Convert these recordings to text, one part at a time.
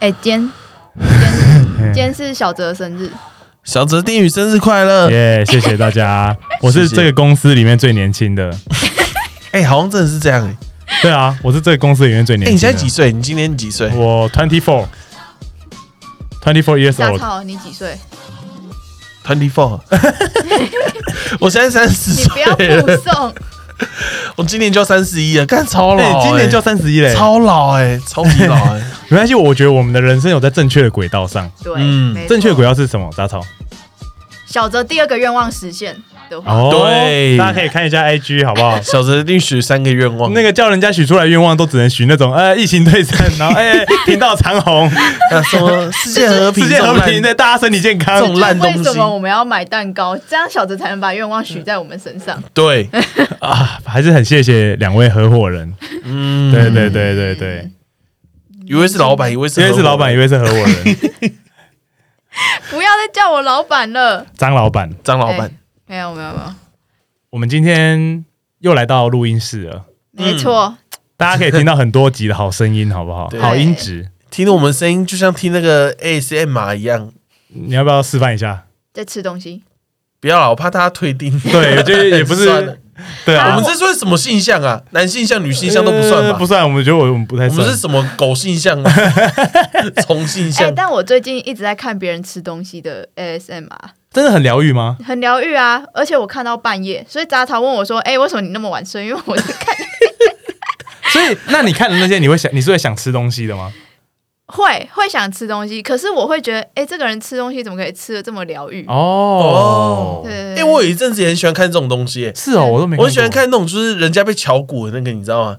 哎，今天今 天今天是小泽生日，小泽定宇生日快乐！耶，谢谢大家，我是这个公司里面最年轻的。哎、好像真的是这样哎、对啊，我是这个公司里面最哎、年轻的。你现在几岁？你今年几岁？我 twenty four。Twenty four years old，超你几岁？Twenty four。我现在三十你不要岁了，附送，我今年就三十一了，干超老、今年就三十一嘞，超老哎、超级老哎、没关系，我觉得我们的人生有在正确的轨道上。对，嗯没错正确轨道是什么？杂草。小泽第二个愿望实现的话，哦，对大家可以看一下 IG 好不好？小泽定许三个愿望，那个叫人家许出来愿望，都只能许那种呃疫情退散，然后哎 频道长红，啊 什么世界和平，世界和平，对大家身体健康这。种烂东西为什么我们要买蛋糕？这样小泽才能把愿望许在我们身上。对，啊，还是很谢谢两位合伙人。嗯，对对对对对，一位是老板，一位是一位是老板，一位位是合伙人，不要再叫我老板了。张老板。张老板。没有没有没有，我们今天又来到录音室了，没错，大家可以听到很多集的好声音，好不好对？好音质，听着我们声音，就像听那个 ASMR 一样。你要不要示范一下？在吃东西。不要了，我怕大家退订。对，就也 不算了是，对啊，我们这算什么性向啊？男性向、女性向都不算吧？呃不算。我们觉得我们不太算我们是。什么狗性向吗？虫性哎、向？但我最近一直在看别人吃东西的 ASMR，真的很疗愈吗？很疗愈啊！而且我看到半夜，所以杂草问我说：“哎、为什么你那么晚睡？”因为我是看 所以，那你看的那些，你会想，你是会想吃东西的吗？会会想吃东西，可是我会觉得，哎、这个人吃东西怎么可以吃的这么疗愈？哦，对因为、我有一阵子也很喜欢看这种东西、欸，是哦，我都没。我很喜欢。看那种就是人家被敲骨的那个，你知道吗？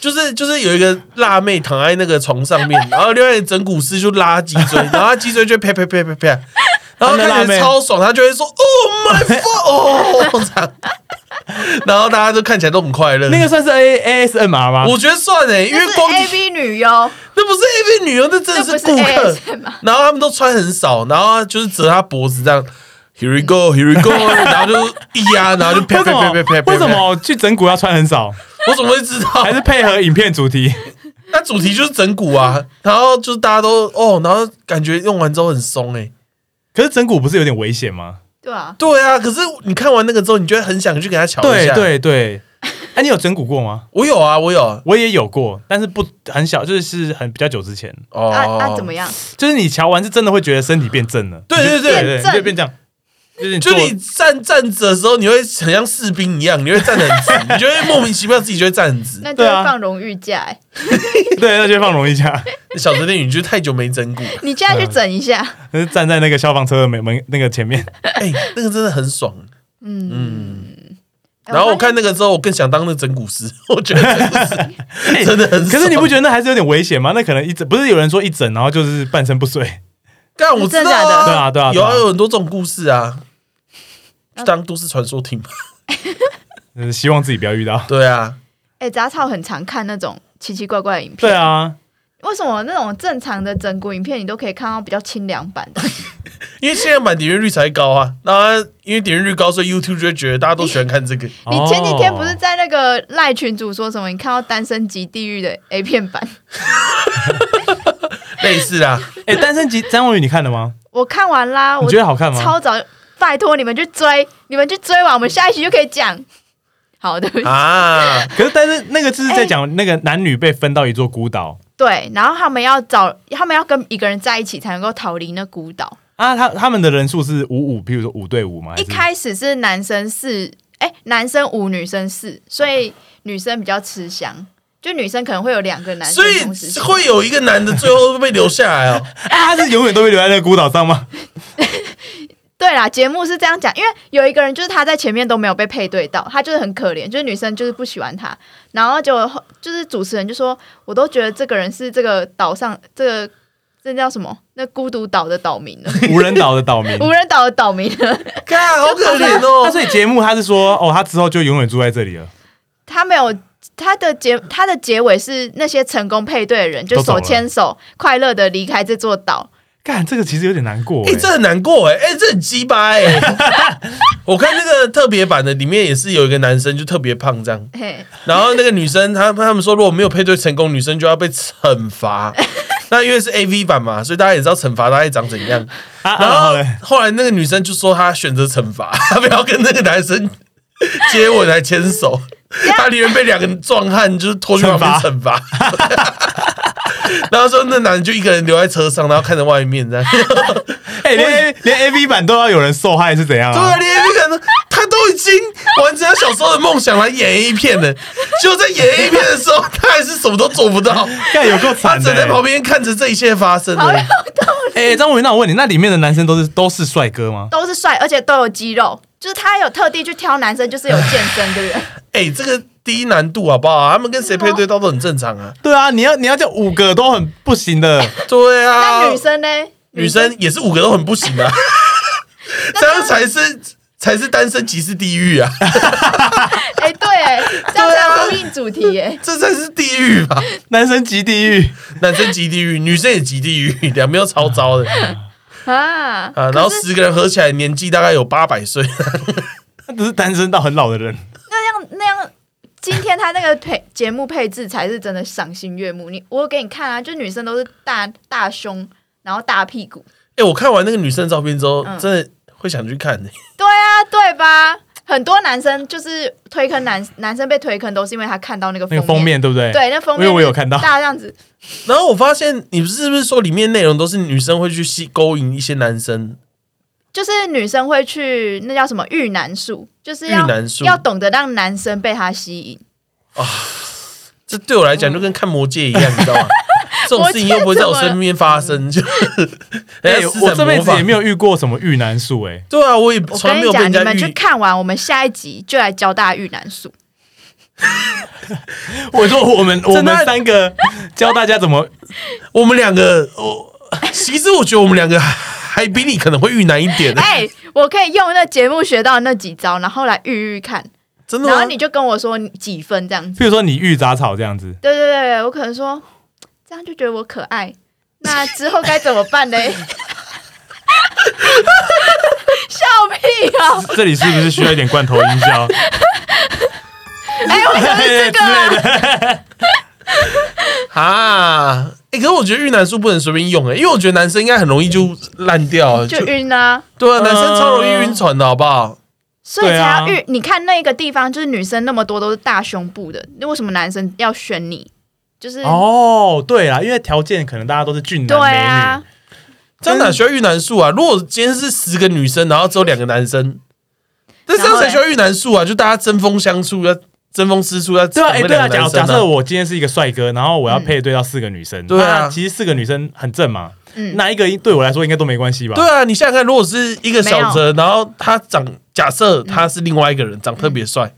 就是就是有一个辣妹躺在那个床上面，然后另外一整蛊师就拉脊椎，然后他脊椎就啪啪啪啪啪，然后看起那辣妹来超爽，他就会说 “Oh my fuck”，哦，这样，然后大家都看起来都很快乐。那个算是 A A S M R 吗？我觉得算哎、因为光 A V 女优，那不是 A V 女优，那真的是顾客。ASMR。然后他们都穿很少，然后就是折他脖子这样，Here we go，Here we go，然后就一压，然后就啪啪啪啪啪。为什？么去整蛊要穿很少？我怎么会知道？还是配合影片主题？那主题就是整蛊啊，然后就是大家都哦，然后感觉用完之后很松哎、可是整蛊不是有点危险吗？对啊，对啊，可是你看完那个之后，你就会很想去给他瞧一对下。，对对。哎，你有整蛊过吗？我有啊，我有啊我也有过，但是不很小，就是是很比较久之前。哦。啊啊怎么样？就是你瞧完是真的会觉得身体变正了。对对对对对，变变这样。就是你做就你站站着的时候，你会很像士兵一样，你会站得很直，你就会莫名其妙自己就会站很直。那就放荣誉假、哎 对，那就放荣誉假，小泽电影就是太久没整蛊了，你现在去整一下。就是站在那个消防车的门门那个前面。哎、那个真的很爽。嗯嗯，哎然后我看那个之后，我更想当那整蛊师，我觉得整蛊师真的很爽。可是你不觉得那还是有点危险吗？那可能一整不是有人说一整，然后就是半身不遂。干，我知道真的假的啊，对啊对啊有啊，有很多这种故事啊，就当都市传说听吧。呃 希望自己不要遇到。对啊，哎、杂草很常看那种奇奇怪怪的影片。对，啊，为什么那种正常的整蛊影片你都可以看到比较清凉版的？因为现在版点阅率才高啊，那因为点阅率高，所以 YouTube 就会觉得大家都喜欢看这个。你前几天不是哦在那个赖群主说什么？你看到单身级地狱的 A 片版？类似啊，哎，单身级张文宇你看了吗？我看完啦，我觉得好看吗？超早，拜托你们去追，你们去追完，我们下一期就可以讲。好的，啊，可是但是那个就是在讲那个男女被分到一座孤岛对，然后他们要找，他们要跟一个人在一起才能够逃离那孤岛。啊，他他们的人数是五五，比如说五对五嘛？一开始是男生四，哎，男生五，女生四，所以女生比较吃香。就女生可能会有两个男生所以同时会有一个男的最后被留下来哦。啊，他是永远都会留在那个孤岛上吗？对啦，节目是这样讲，因为有一个人就是他在前面都没有被配对到，他就是很可怜，就是女生就是不喜欢他，然后就就是主持人就说，我都觉得这个人是这个岛上这个这叫什么？那孤独岛的岛民了，无人岛的岛民。无人岛的岛民了。看，好可怜哦。所以节目他是说，哦，他之后就永远住在这里了。他没有他的结他的结尾是那些成功配对的人就手牵手快乐的离开这座岛。干，这个其实有点难过哎、欸。这很难过哎、哎、这很鸡巴哎。我看那个特别版的里面也是有一个男生就特别胖这样，嘿，然后那个女生她他们说如果没有配对成功，女生就要被惩罚。那因为是 A V 版嘛，所以大家也知道惩罚大概长怎样。啊，然后然后嘞，后来那个女生就说她选择惩罚，她不要跟那个男生 接吻还牵手，他宁愿被两个壮汉就是拖去旁边惩罚。然后说那男人就一个人留在车上，然后看着外面这样。哎，连 A 连 A V 版都要有人受害是怎样对啊，啊？连 A 片都他都已经完成他小时候的梦想来演 A 片了，就在演 A 片的时候，他还是什么都做不到，看有够他惨的只能在旁边看着这一切发生而已。哎，张伟，那我问你，那里面的男生都是都是帅哥吗？都是帅，而且都有肌肉，就是他有特地去挑男生，就是有健身的人。哎、这个低难度好不好？他们跟谁配对到都很正常啊。对啊，你要你要叫五个都很不行的，对啊，那女生呢？女生也是五个都很不行啊，这样才是才是单身即是地狱啊，哎、对，哎，这样才呼应主题，哎，这才是地狱吧？男生即地狱。男生即地狱，女生也即地狱，两边都超糟的啊啊。然后十个人合起来年纪大概有八百岁。他只是单身到很老的人，那样那样，今天他那个配节目配置才是真的赏心悦目。你我给你看啊，就女生都是大大胸，然后大屁股，哎、我看完那个女生的照片之后，嗯真的会想去看、欸。对啊，对吧？很多男生就是推坑男男生被推坑，都是因为他看到那个那个封面对不对？对，那封面因为我有看到大家这样子，然后我发现，你是不是说里面内容都是女生会去吸勾引一些男生？就是女生会去那叫什么遇男术，就是要要懂得让男生被他吸引啊。这对我来讲就跟看魔戒一样，你知道吗？这种事情又不会在我身边发生，就哎、我这辈子也没有遇过什么遇难术哎、对啊，我也我从来没有被人家遇。看完，我们下一集就来教大家遇难术。我说我们 我们三个教大家怎么，我们两个，我其实我觉得我们两个还比你可能会遇难一点，哎、我可以用那节目学到那几招，然后来遇遇看，真的然后？你就跟我说你几分这样子。比如说你遇杂草这样子，对对对对，我可能说这样就觉得我可爱，那之后该怎么办呢？笑屁啊！这里是不是需要一点罐头音效？哎、为什么是这个、啊？啊，哎、可是我觉得遇男术不能随便用哎、因为我觉得男生应该很容易就烂掉，就晕啊，对啊，男生超容易晕船的好不好？所以才要遇。你看那个地方，就是女生那么多都是大胸部的，那为什么男生要选你？就是、哦，对啦，因为条件可能大家都是俊男美女，啊，这样哪需要遇男术啊？如果今天是十个女生，然后只有两个男生，那这样才需要遇男术啊？就大家针锋相处，要针锋相处，要对啊，哎、对啊，假假设我今天是一个帅哥，然后我要配对到四个女生，对啊。其实四个女生很正嘛，嗯，那一个对我来说应该都没关系吧？对啊，你想想看，如果是一个小泽，然后他长，假设他是另外一个人，长特别帅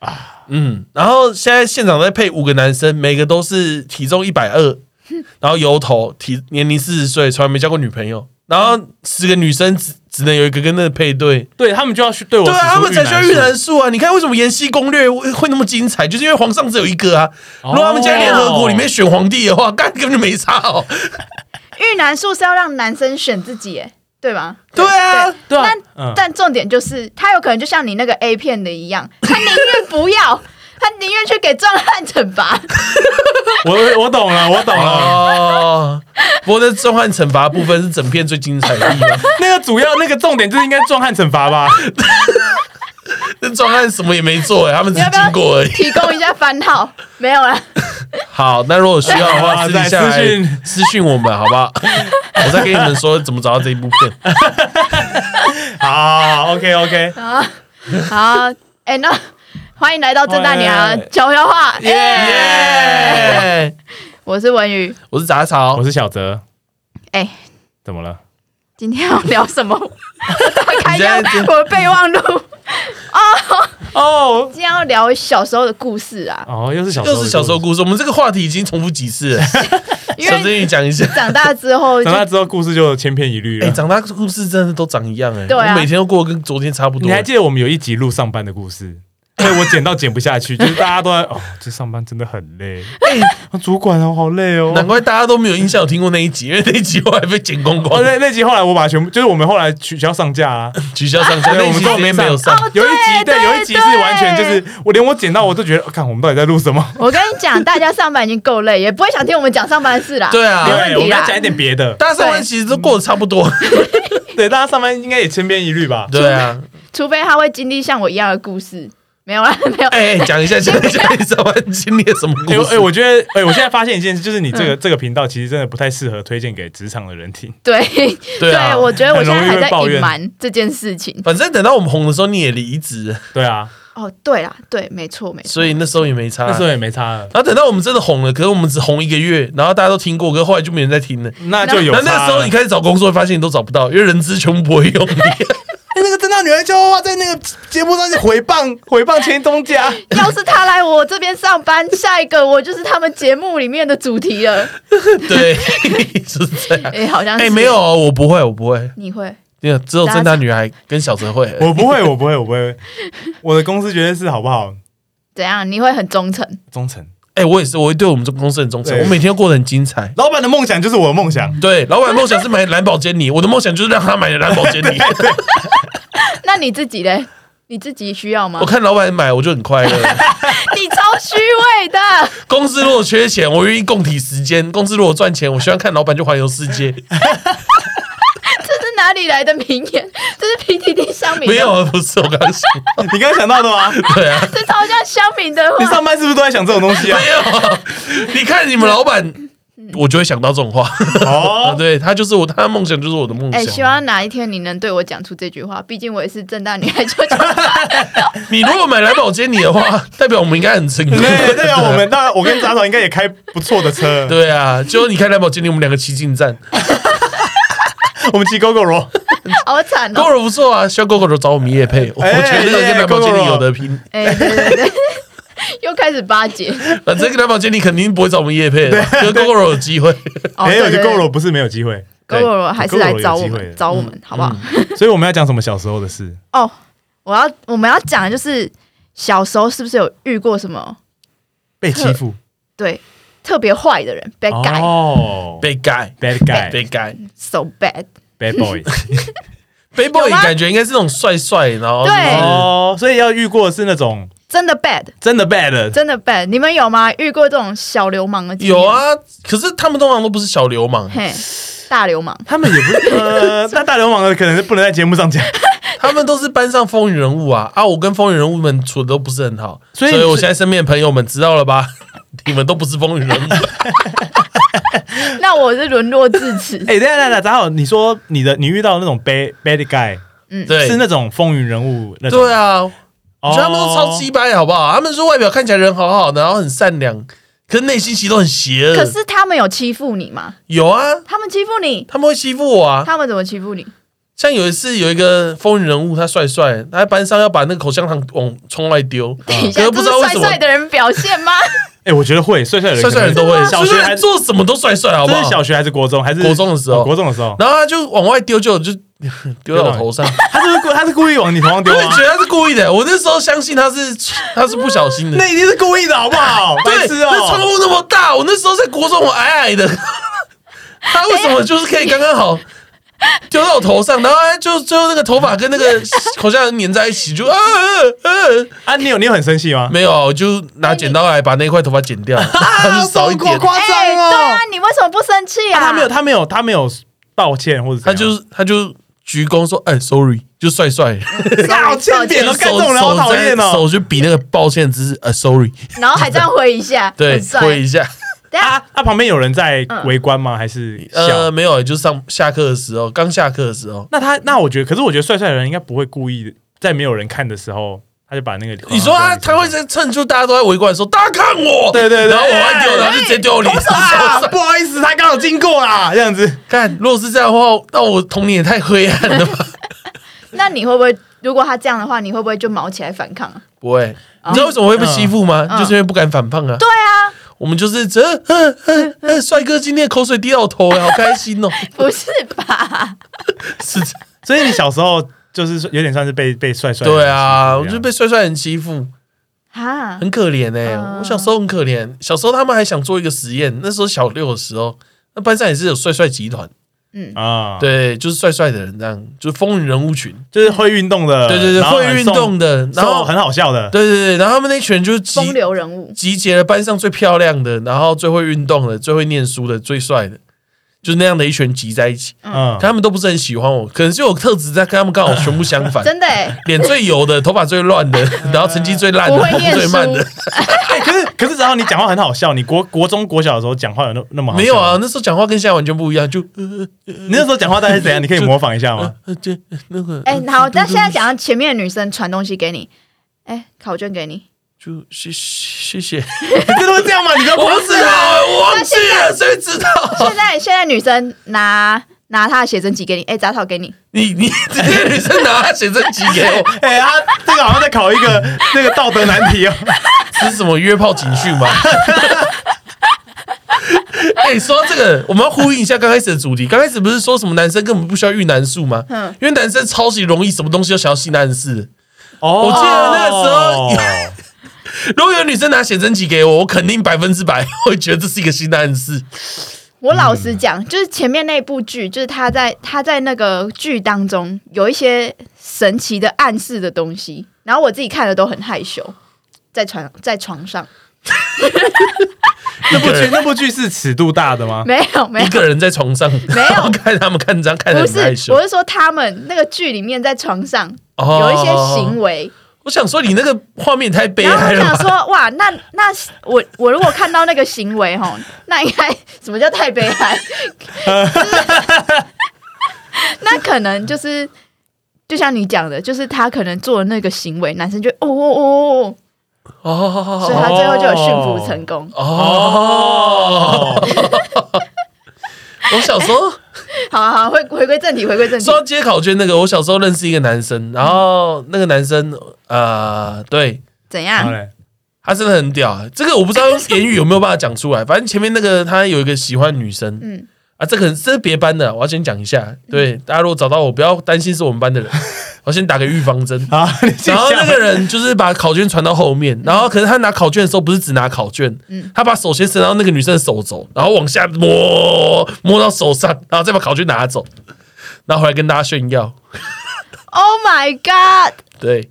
啊，嗯，然后现在现场在配五个男生，每个都是体重一百二，然后油头，体年龄四十岁，从来没交过女朋友，然后十个女生只只能有一个跟那个配对，对他们就要去对我对啊，他们才需要遇遇男术啊！你看为什么《延禧攻略》会会那么精彩，就是因为皇上只有一个啊。哦如果他们在联合国里面选皇帝的话，干根本就没差哦。遇男术是要让男生选自己，哎，对吧？对啊，对啊但，嗯，但重点就是，他有可能就像你那个 A 片的一样，他宁愿不要，他宁愿去给壮汉惩罚。我我懂了，我懂了。哦，不过那壮汉惩罚部分是整片最精彩的地方。那个主要那个重点就是应该壮汉惩罚吧？那壮汉什么也没做哎，他们只是经过而已。提供一下番号？没有啦，好，那如果需要的话，私底下来私讯私讯我们好不好？我再跟你们说怎么找到这一部片。好，OK OK，好，哎、那欢迎来到郑大娘哎悄悄话，耶、耶！我是文宇，我是杂草我，是小泽，哎、怎么了？今天要聊什么？我 打开一下我的备忘录，哦哦今天要聊小时候的故事啊，哦，又是小时候，又是小时候，故事。我们这个话题已经重复几次了，因小珍为你讲一下。长大之后就长大之后故事就千篇一律哎、了。长大故事真的都长一样哎、对啊我每天都过得跟昨天差不多。你还记得我们有一集录上班的故事？所以我剪到剪不下去，就是大家都在哦，这上班真的很累。啊主管哦，好累哦。难怪大家都没有印象有听过那一集，因为那一集后来被剪光哦，光，那那集后来我把全部，就是我们后来取消上架啊。取消上架。对我们那一集直接没有上，有一集对，对有一集是完全就是我连我剪到我都觉得，看我们到底在录什么？我跟你讲，大家上班已经够累，也不会想听我们讲上班的事啦。对啊没问题啦。们要讲一点别的。大家上班其实都过得差不多。对，大家上班应该也千篇一律吧？对啊，除非他会经历像我一样的故事，没有啦，没有。哎，讲一下，讲一下 你上班经历了什么哎、故事？哎，我觉得，哎、我现在发现一件事，就是你这个、这个频道其实真的不太适合推荐给职场的人听。对 对啊我觉得我现在还在隐瞒这件事情。反正等到我们红的时候，你也离职了，对啊，哦，对啦，对，没错，没错。所以那时候也没差。那时候也没差了，然后等到我们真的红了，可是我们只红一个月，然后大家都听过，可是后来就没人再听了。那就有差了。那那时候你开始找工作，发现你都找不到，因为人资全部不会用你。哎那女孩就哇，在那个节目上是回谤 回谤前东家。要是他来我这边上班，下一个我就是他们节目里面的主题了。对，是这样。哎、好像是。哎，没有，哦，我不会，我不会。你会？没有，只有正大女孩跟小泽会。我不会，我不会，我不会。我的公司绝对是好不好？怎样？你会很忠诚？忠诚。哎，我也是，我会对我们这个公司很忠诚，我每天都过得很精彩。老板的梦想就是我的梦想。对，老板的梦想是买兰宝坚尼，我的梦想就是让他买兰宝坚尼。那你自己嘞？你自己需要吗我？看老板买，我就很快乐。你超虚伪的。公司如果缺钱，我愿意供体时间；公司如果赚钱，我希望看老板去环游世界。哪里来的名言？这是 PTT 乡民的没有，啊，不是我刚刚想，你刚刚想到的吗？对啊，这超像乡民的你话。上班是不是都在想这种东西啊？没有啊。你看你们老板，我就会想到这种话。啊，哦，对他就是我，他的梦想就是我的梦哎、希想。望哪一天你能对我讲出这句话，毕竟我也是正大女孩，就就你如果买兰博基尼的话，代表我们应该很成功。对，代表我们，当然我跟杂草应该也开不错的车。对啊，就你开兰博基尼，我们两个骑进站，我们骑 GoGo 罗，好惨狗哦。狗不错啊，需要狗狗罗找我们夜配，我哎觉得跟兰博基尼有得拼。哎、对对对，又开始巴结。反正跟兰博基尼肯定不会找我们夜配的，可是狗狗有机会。哦，没有就对对 GoGo 罗不是没有机会，狗狗还是来找我 GoGo 有机会们，找我们，好不好？所以我们要讲什么小时候的事？哦，我要我们要讲的就是小时候是不是有遇过什么被欺负对特别坏的人，bad guy、哦被盖，，bad guy，bad 被盖。so bad。boy。背 boy 有吗感觉应该是那种帅帅，然后对就是哦，所以要遇过的是那种真的 bad，真的 bad 的，真的 bad，你们有吗？遇过这种小流氓的经验有，啊，可是他们通常都不是小流氓，嘿，大流氓，他们也不是 呃，那大流氓的可能是不能在节目上讲。他们都是班上风云人物啊啊！我跟风云人物们处的都不是很好，所以所以我现在身边的朋友们知道了吧？你们都不是风云人物，那我是沦落至此。哎，等一下等下，你说你的你遇到那种 bad bad guy 嗯对是那种风云人物那种，对啊，哦，我觉得他们都超鸡掰，好不好？他们说外表看起来人好好的，然后很善良，可是内心其实都很邪恶。可是他们有欺负你吗？有啊，他们欺负你，他们会欺负我啊。他们怎么欺负你？像有一次有一个风云人物，他帅帅，他在班上要把那个口香糖往窗外丢，等一下，可是不这是帅知道为什么帅的人表现吗？哎，我觉得会帅帅的人 帅帅的人都会，小学还做什么都帅帅，好不好？是小学还是国中还是国中的时候哦国中的时候，然后他就往外丢，就就丢到我头上。他是不是故他是故意往你头上丢吗我也觉？得他是故意的，我那时候相信他是他是不小心的。那一定是故意的，好不好？对，白痴哦！那窗户那么大，我那时候在国中，我矮矮的，他为什么就是可以刚刚好 丢到我头上，然后他就最后那个头发跟那个 口香糖粘在一起，就啊啊啊！啊，你有你有很生气吗？没有，我就拿剪刀来把那块头发剪掉，他就少一点。夸哎，对啊，你为什么不生气啊？他没有，他没有，他没有道歉或者他就是他就鞠躬说：“哎，sorry。”就帅帅，好欠扁哦，手干这种人好讨厌哦。手就比那个抱歉姿势，呃，sorry，然后还这样挥一下，对挥一下。等一下啊，他旁边有人在围观吗？还是呃，没有，就上下课的时候，刚下课的时候。那他那我觉得，可是我觉得帅帅的人应该不会故意在没有人看的时候，他就把那个你说他他会在趁就大家都在围观的时候，大家看我，对对对然后我往外丢，然后就直接丢我脸上。啊，不好意思，他刚好经过啦，这样子。看，如果是这样的话，那我童年也太灰暗了吧？那你会不会？如果他这样的话，你会不会就毛起来反抗啊？不会，你知道为什么会被欺负吗？嗯就是因为不敢反抗啊。对啊，我们就是这，帅哥今天口水滴到我头，好开心哦！不是吧？是，所以你小时候就是有点算是被被帅帅对啊，我就被帅帅人欺负。啊，很可怜哎、嗯我小时候很可怜，小时候他们还想做一个实验，那时候小六的时候，那班上也是有帅帅集团，嗯，啊，，对，就是帅帅的人这样，就是风云人物群，就是会运动的，对对对，会运动的，然然后后很好笑的，对对对，然后他们那群人就是集风流人物，集结了班上最漂亮的，然后最会运动的、最会念书的、最帅的，就是那样的一群集在一起。嗯可，他们都不是很喜欢我，可能是我特质在跟他们刚好全部相反，真的哎，脸最油的，头发最乱的，然后成绩最烂的，最慢的。哎，可是可是，然后你讲话很好笑，你国国中国小的时候讲话有那那么好笑没有啊，？那时候讲话跟现在完全不一样，就呃 你那时候讲话大概是怎样？你可以模仿一下吗？呃那个哎，好，那现在讲到前面的女生传东西给你，哎，考卷给你，就谢谢谢，你真的会这样吗？你不要我不知道，我忘记了，谁知道？现在现在女生拿拿她的写真集给你，哎，杂草给你，你你直接女生拿她写真集给我，哎，他这个好像在考一个那个道德难题哦。这 是什么约炮警讯吗？哎、说到这个，我们要呼应一下刚开始的主题。刚开始不是说什么男生根本不需要遇男术吗？嗯因为男生超级容易，什么东西都想要性暗示。哦我记得那个时候 如果有女生拿写真集给我，我肯定百分之百会觉得这是一个性暗示。我老实讲，就是前面那部剧，就是他在他在那个剧当中有一些神奇的暗示的东西，然后我自己看了都很害羞，在床在床上那部剧那部剧是尺度大的吗？没有没有一个人在床上，没有看他们看这样看的不是，很害羞我。是说他们那个剧里面在床上哦有一些行为，我想说，你那个画面太悲然后我哀了吧？想说，哇，那那我我如果看到那个行为哈，那应该什么叫太悲哀？那可能就是就像你讲的，就是他可能做的那个行为，男生就哦哦哦哦哦，所以哦他最后就有驯服成功。哦，我小时候 好啊好啊，回回归正题，回归正题说。到接考卷那个，我小时候认识一个男生，然后那个男生呃，对怎样？他真的很屌啊。这个我不知道用言语有没有办法讲出来，反正前面那个他有一个喜欢女生嗯，啊，这个这是别班的，我要先讲一下。对，大家如果找到我，不要担心是我们班的人，我先打个预防针。好，你继续然后那个人就是把考卷传到后面，然后可是他拿考卷的时候不是只拿考卷，嗯他把手先伸到那个女生的手肘，然后往下摸摸到手上，然后再把考卷拿走，然后回来跟大家炫耀。Oh my god！对，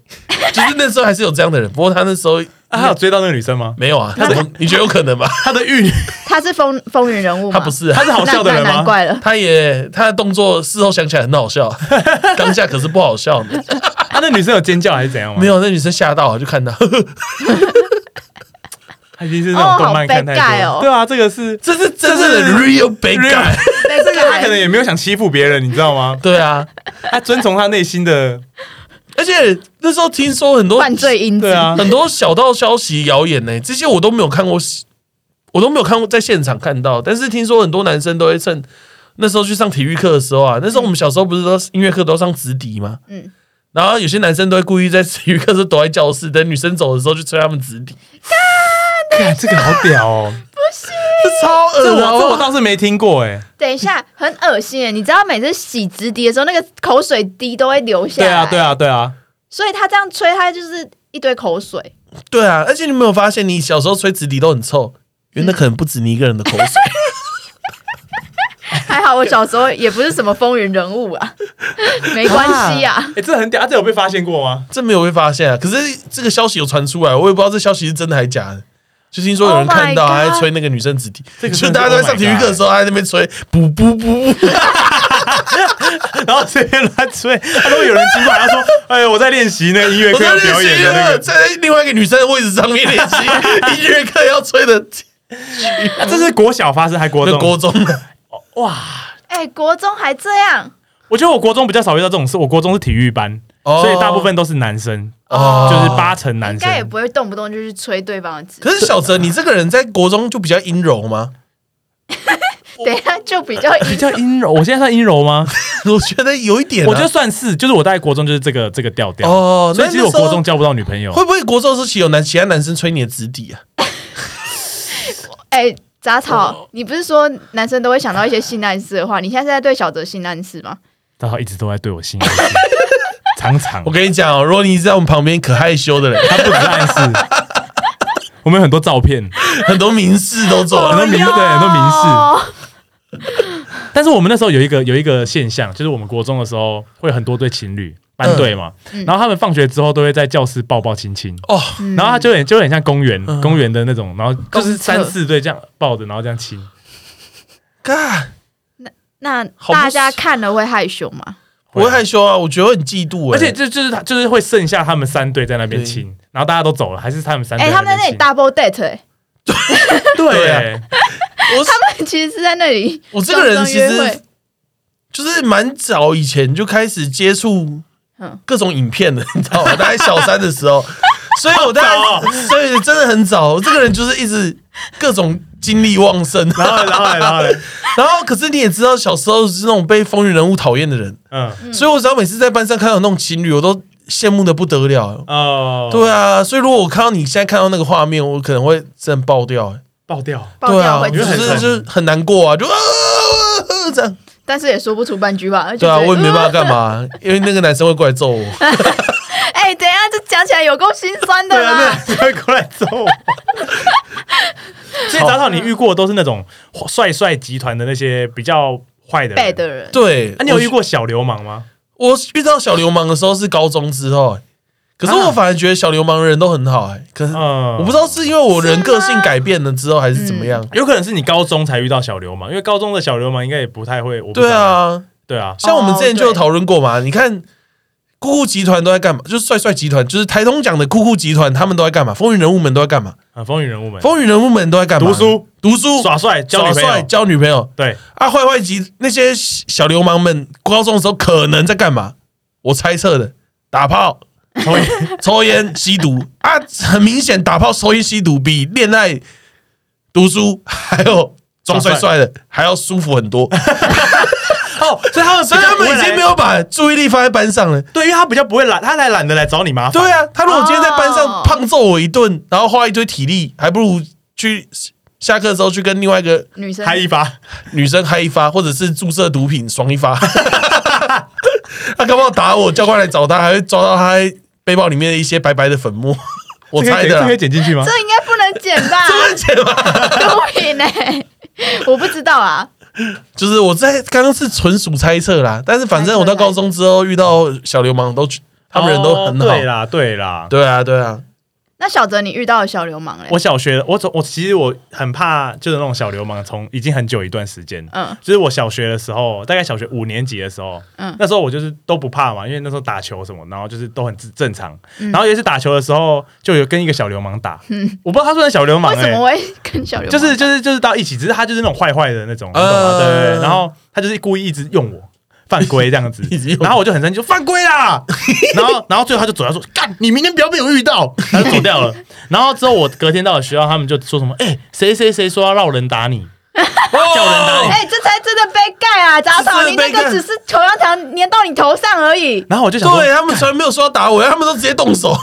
就是那时候还是有这样的人，不过他那时候啊他有追到那个女生吗？没有啊，他怎么你觉得有可能吗？他的玉，他是风风云人物吗？他不是啊，他是好笑的人吗？那难怪了。他也他的动作事后想起来很好笑，当下可是不好笑的。他那女生有尖叫还是怎样吗？没，有，那女生吓到，就看到，他一定是那种动漫看太哦好悲盖哦多。对啊，这个是，这是真正的 real 悲感。被这个他可能也没有想欺负别人，你知道吗？对啊，他遵从他内心的，而且那时候听说很多犯罪因子。对啊，很多小道消息、谣言呢，这些我都没有看过，我都没有看过在现场看到。但是听说很多男生都会趁那时候去上体育课的时候啊，那时候我们小时候不是说音乐课都上直笛吗？嗯，然后有些男生都会故意在体育课时候躲在教室，等女生走的时候去吹他们直笛，看这个好屌哦！这 超恶这我这我。倒是没听过哎。等一下，很恶心哎！你知道每次洗直笛的时候，那个口水滴都会流下来。对啊，对。啊，对啊，所以他这样吹，他就是一堆口水。对啊，而且你有没有发现，你小时候吹直笛都很臭，因为那可能不止你一个人的口水。还好我小时候也不是什么风云人物啊，没关系啊。哎，这很屌，啊这有被发现过吗？这没有被发现啊。可是这个消息有传出来，我也不知道这消息是真的还是假的。就听说有人 Oh 看到还在吹那个女生子弟，这个就大家都在上体育课的时候，还在那边吹，不不不，然后随便乱吹，他都会有人经过，他说：“哎，我在练习那个音乐我在课要表演练习的那个。在另外一个女生的位置上面练习 音乐课要吹的，啊”这是国小发生还国？国中。的哇！哎、国中还这样。我觉得我国中比较少遇到这种事，我国中是体育班，哦所以大部分都是男生，哦就是八成男生应该。也不会动不动就去吹对方的纸。可是小泽，你这个人在国中就比较阴柔吗？等一下就比较 比较阴柔，我现在算阴柔吗？我觉得有一点啊，我觉得算是，就是我在国中就是这个这个调调。哦，所以其实我那那时候国中交不到女朋友。会不会国中的时候其有男其他男生吹你的纸底啊？哎，杂草，你不是说男生都会想到一些性暗示的话？你现在是在对小泽性暗示吗？大家一直都在对我心暗示，常常我跟你讲哦，如果你是在我们旁边可害羞的人，他不止暗示，我们有很多照片，很多名士都做了。很多名对很多名士。士，但是我们那时候有一个有一个现象，就是我们国中的时候会有很多对情侣班队嘛，嗯。然后他们放学之后都会在教室抱抱亲亲，哦，嗯。然后他就有点就有点像公园、嗯。公园的那种，然后就是公厕。三四对这样抱着，然后这样亲。干，那好不大家看了会害羞吗？我会害羞啊，我觉得我很嫉妒哎。而且就就是他就是会剩下他们三队在那边亲，然后大家都走了，还是他们三队哎、在他们在那里 double date，哎、对 对啊。欸 我他们其实是在那里我这个人其实就是蛮早以前就开始接触嗯。各种影片的，你知道吗？大概小三的时候，所以我大好早概所以真的很早。我这个人就是一直各种精力旺盛，然后然后嘞然后嘞，然后 可是你也知道，小时候是那种被风云人物讨厌的人，嗯所以我只要每次在班上看到那种情侣，我都羡慕的不得了。哦，对啊，所以如果我看到你现在看到那个画面，我可能会真的爆掉。爆掉，爆对啊，就觉得很惨是就是很难过啊，就啊这样。但是也说不出半句话。对啊，我也没办法法。干嘛，因为那个男生会过来揍我。哎、等一下，这讲起来有够心酸的对啊，啦。那会过来揍我。所以早早你遇过都是那种帅帅集团的那些比较坏的人。bad 的人，对，啊，你有遇过小流氓吗？我遇到小流氓的时候是高中之后、欸。可是我反而觉得小流氓的人都很好哎、可是嗯，我不知道是因为我人个性改变了之后还是怎么样。有可能是你高中才遇到小流氓，因为高中的小流氓应该也不太会。我不对，啊，对啊，像我们之前就有讨论过嘛，你看酷酷集团都在干嘛？就是帅帅集团，就是台通讲的酷酷集团，他们都在干嘛？风云人物们都在干嘛？啊，风云人物们风云人物们都在干嘛？读书、读书、耍帅、交耍帅、女朋友，交女朋友。对，啊，坏坏集那些小流氓们，高中的时候可能在干嘛？我猜测的，打炮、抽烟 抽烟、吸毒啊，很明显，打炮、抽烟、吸毒比恋爱、读书还有装帅帅的还要舒服很多。哦，所以他们所以他们已经没有有把注意力放在班上了。对，因为他比较不会懒，他才懒得来找你麻烦。对啊，他如果今天在班哦上胖揍我一顿，然后花一堆体力，还不如去下课的时候去跟另外一个女生嗨一发，女生嗨一发，或者是注射毒品爽一发。他搞不好打我，教官来找他，还会抓到他背包里面的一些白白的粉末。我猜的可以，剪进去吗？这应该不能剪吧？不能剪吧？毒品呢？我不知道啊。就是我在刚刚是纯属猜测啦，但是反正我到高中之后遇到小流氓都，他们人都很好。哦对啦，对啦。对啊，对啊，那小泽，你遇到的小流氓嘞？我小学，我总我其实我很怕，就是那种小流氓，从已经很久一段时间。嗯就是我小学的时候，大概小学五年级的时候，嗯那时候我就是都不怕嘛，因为那时候打球什么，然后就是都很正正常。嗯然后有一次打球的时候，就有跟一个小流氓打，嗯，我不知道他算小流氓哎、为什么会跟小流氓？就是就是就是到一起，只是他就是那种坏坏的那种，你懂吗？对对。然后他就是故意一直用我犯规这样子 然后我就很生气，就犯规啦。然后然后最后他就走掉说：“干，你明天不要被我遇到。”他就走掉了。然后之后我隔天到了学校，他们就说什么：“哎、谁谁谁说要让人打你？叫人打你。哎、这才真的被盖啊！杂草，你那个只是口香糖粘到你头上而已。然后我就想說，对他们从来没有说要打我，他们都直接动手。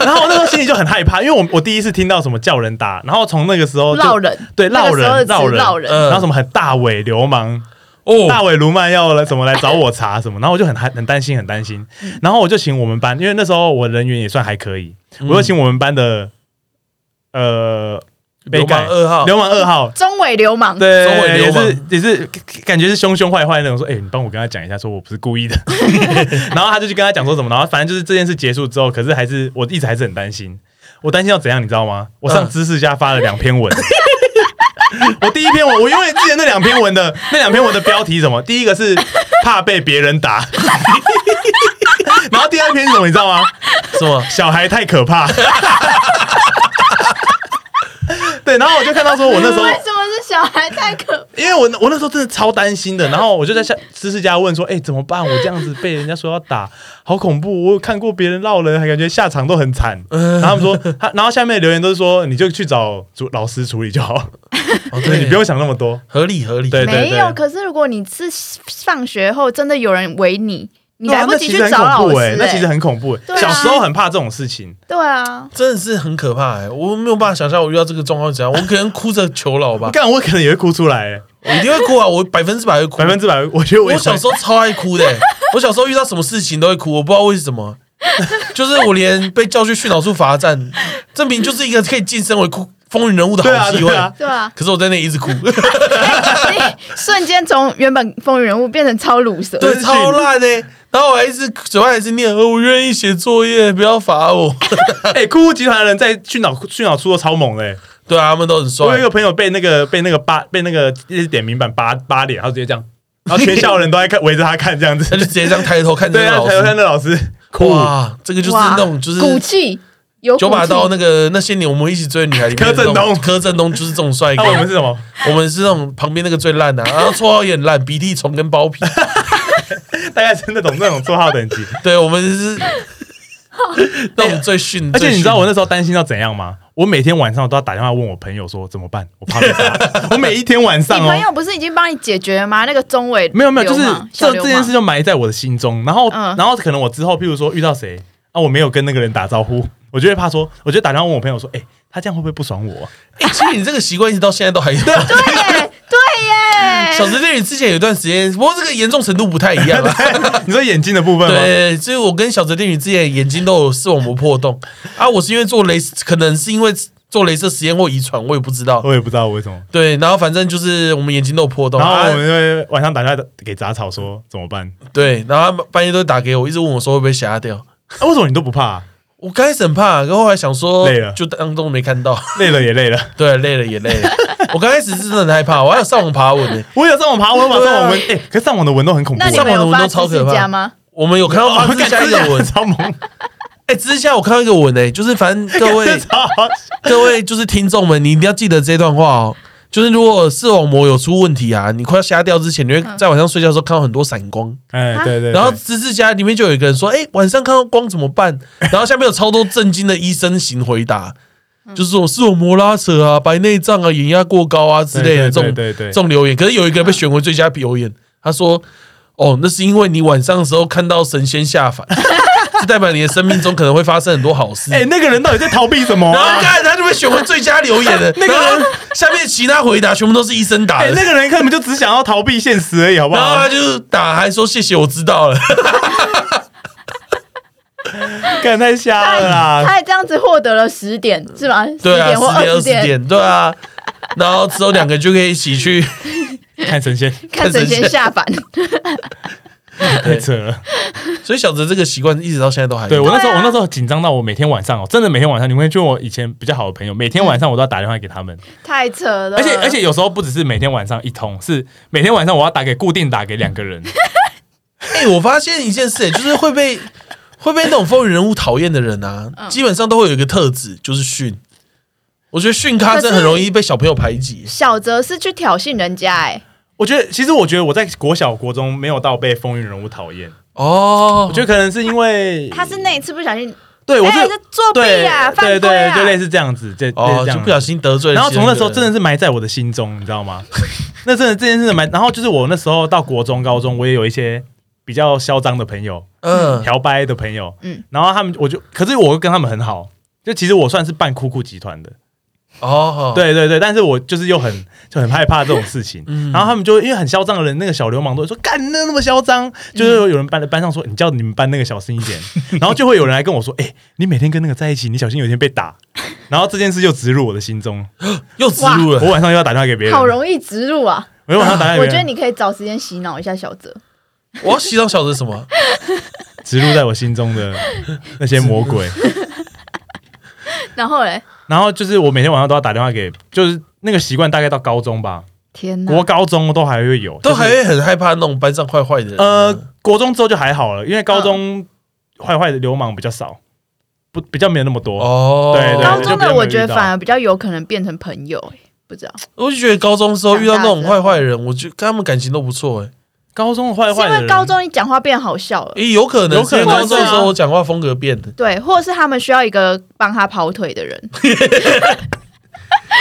然后我那时候心里就很害怕，因为我我第一次听到什么叫人打，然后从那个时候就绕人，对绕那个时候人绕人只绕人，嗯然后什么很大尾流氓，哦。大伟卢曼要来怎么来找我查什么，然后我就很害很担心很担心，然后我就请我们班，因为那时候我人缘也算还可以，嗯。我就请我们班的呃被流氓二号，流氓二号。中尾流氓。对，中尾流氓。也是也是感觉是凶凶坏坏那种，说，哎、你帮我跟他讲一下，说我不是故意的。然后他就去跟他讲说什么，然后反正就是这件事结束之后，可是还是我一直还是很担心，我担心要怎样，你知道吗？我上嗯。知识家发了两篇文，我第一篇文，我永远记得那两篇文的那两篇文的标题什么？第一个是怕被别人打，然后第二篇是什么？你知道吗？什么？小孩太可怕。对，然后我就看到说，我那时候 为什么是小孩太可？因为我我那时候真的超担心的，然后我就在下知识家问说，哎、怎么办？我这样子被人家说要打，好恐怖！我看过别人闹人，还感觉下场都很惨。然后他们说，他然后下面的留言都是说，你就去找主老师处理就好，哦，对你不用想那么多。合理合理。对对对，没有。可是如果你是放学后真的有人围你，你来不及去那其实很找老师、恐怖哎，那其实哎很恐怖小时候很怕这种事情，对啊，真的是很可怕哎、我没有办法想象我遇到这个状况是怎样，我可能哭着求饶吧，干我可能也会哭出来，我一定会哭啊，我百分之百会哭。百分之百，我觉得我我小时候超爱哭的、欸，我小时候遇到什么事情都会哭，我不知道为什么。就是我连被叫去训导处罚站，证明就是一个可以晋升为哭风云人物的好机会。对啊对啊，可是我在那里一直哭，你瞬间从原本风云人物变成超鲁蛇，对，超烂的、然后我还是嘴巴还是念，呃我愿意写作业，不要罚我。哎，酷酷集团的人在训导训导处都超猛嘞欸。对啊，他们都很帅。我有一。个朋友被那个被那个八被那个点名板八八脸，然后直接这样，然后全校人都在看围着他看这样子。他，就直接这样抬头看着对啊，抬头看师，那老师，酷，哇，这个就是那种就是骨气，有九把刀那个个那些年我们一起追的女孩里面柯震东。柯震东就是这种帅哥，我们是什么？我们是那种旁边那个最烂的啊，然后绰号也很烂，鼻涕虫跟包皮，大概是那种那种绰号等级。对我们是那种最逊。而且你知道我那那时候担心到怎样吗？我每天晚上都要打电话问我朋友说怎么办，我怕被打。我每一天晚你上哦，朋友不是已经帮你解决了吗？那个中尾没有没有，就是这这件事就埋在我的心中。然后嗯然后可能我之后，譬如说遇到谁啊，我没有跟那个人打招呼，我就会怕说，我就打电话问我朋友说，哎，他这样会不会不爽我啊？哎，其实你这个习惯一直到现在都还有。对耶，对耶，小泽电影之前有一段时间，不过这个严重程度不太一样啊。你说眼睛的部分吗？对，就是我跟小泽电影之前眼睛都有视网膜破洞啊，我是因为做雷，可能是因为做镭射实验或遗传，我也不知道。我也不知道为什么。对，然后反正就是我们眼睛都有破洞，然后啊我们就会晚上打电话给杂草说怎么办？对，然后半夜都打给我，一直问我说会不会瞎掉。啊为什么你都不怕啊？我刚开始很怕，然后来想说累了就当中没看到。累了也累了。对，累了也累了。我刚开始是真的很害怕，我还有上网爬文呢。我有上网爬，我有把对啊上网文，哎，可是上网的文都很恐怖那你啊。们有发超可怕家吗？我们有看到哦发之下一个文，超萌，哎，之下我看到一个文诶，就是反正各位 超好各位就是听众们，你一定要记得这段话哦。就是如果视网膜有出问题啊，你快要瞎掉之前，你会在晚上睡觉的时候看到很多闪光。哎，对对。对然后知识家里面就有一个人说：“哎、晚上看到光怎么办？” 然后下面有超多震惊的医生型回答，就是说视网膜拉扯啊、白内障啊、眼压过高啊之类的这种这种留言。可是有一个人被选为最佳留言，他说：“哦，那是因为你晚上的时候看到神仙下凡，就代表你的生命中可能会发生很多好事。”哎，那个人到底在逃避什么然后他就被选为最佳留言的，那个人下面其他回答全部都是医生打哎，的，那个人根本就只想要逃避现实而已，好不好然后他？就打还说谢谢我知道了，干太瞎了他啦！还这样子获得了十点是吗？十对啊，十点二二十点，十点，对啊，然后之后两个就可以一起去，看神仙看神仙下凡。太扯了。所以小泽这个习惯一直到现在都还对我那时候，我那时候紧张到我每天晚上哦，真的每天晚上，你会就我以前比较好的朋友，每天晚上我都要打电话给他们，太扯了，而且而且有时候不只是每天晚上一通，是每天晚上我要打给固定打给两个人。哎、我发现一件事、就是会被会被那种风云人物讨厌的人啊，嗯基本上都会有一个特质，就是训。我觉得训咖真的很容易被小朋友排挤。小泽是去挑衅人家哎、我觉得，其实我觉得我在国小、国中没有到被风云人物讨厌，哦，我觉得可能是因为他是那一次不小心，对我是作弊啊，对对对，犯规啊，就类似这样子，这哦，就不小。心得罪了。然后从那时候真的是埋在我的心中，你知道吗？那真的这件事埋，然后就是我那时候到国中、高中，我也有一些比较嚣张的朋友，嗯，调掰的朋友，嗯。嗯，然后他们我就，可是我跟他们很好，就其实我算是半酷酷集团的，哦，，对对对，但是我就是又很就很害怕这种事情，嗯。然后他们就因为很嚣张的人，那个小流氓都会说干那那么嚣张，就是有人班的班上说你叫你们班那个小声一点，然后就会有人来跟我说，哎、你每天跟那个在一起，你小心有一天被打，然后这件事就植入我的心中，又植入了。我晚上又要打电话给别人，好容易植入啊！我就晚上打电话给，我觉得你可以找时间洗脑一下小泽。我要洗脑小泽什么？植入在我心中的那些魔鬼，然后嘞，然后就是我每天晚上都要打电话给，就是那个习惯大概到高中吧，天哪国！高中都还会有，都就是还会很害怕那种班上坏坏的人。呃，国中之后就还好了，因为高中坏坏的流氓比较少，不比较没有那么多。哦，对对高中的我觉得反而比较有可能变成朋友、欸，不知道我就觉得高中的时候遇到那种坏坏的人，我就跟他们感情都不错哎。高中的坏是因坏的人，为高中你讲话变好笑了，诶，有可能，有可能是因为高中的时候我讲话风格变的，对，或者是他们需要一个帮他跑腿的人。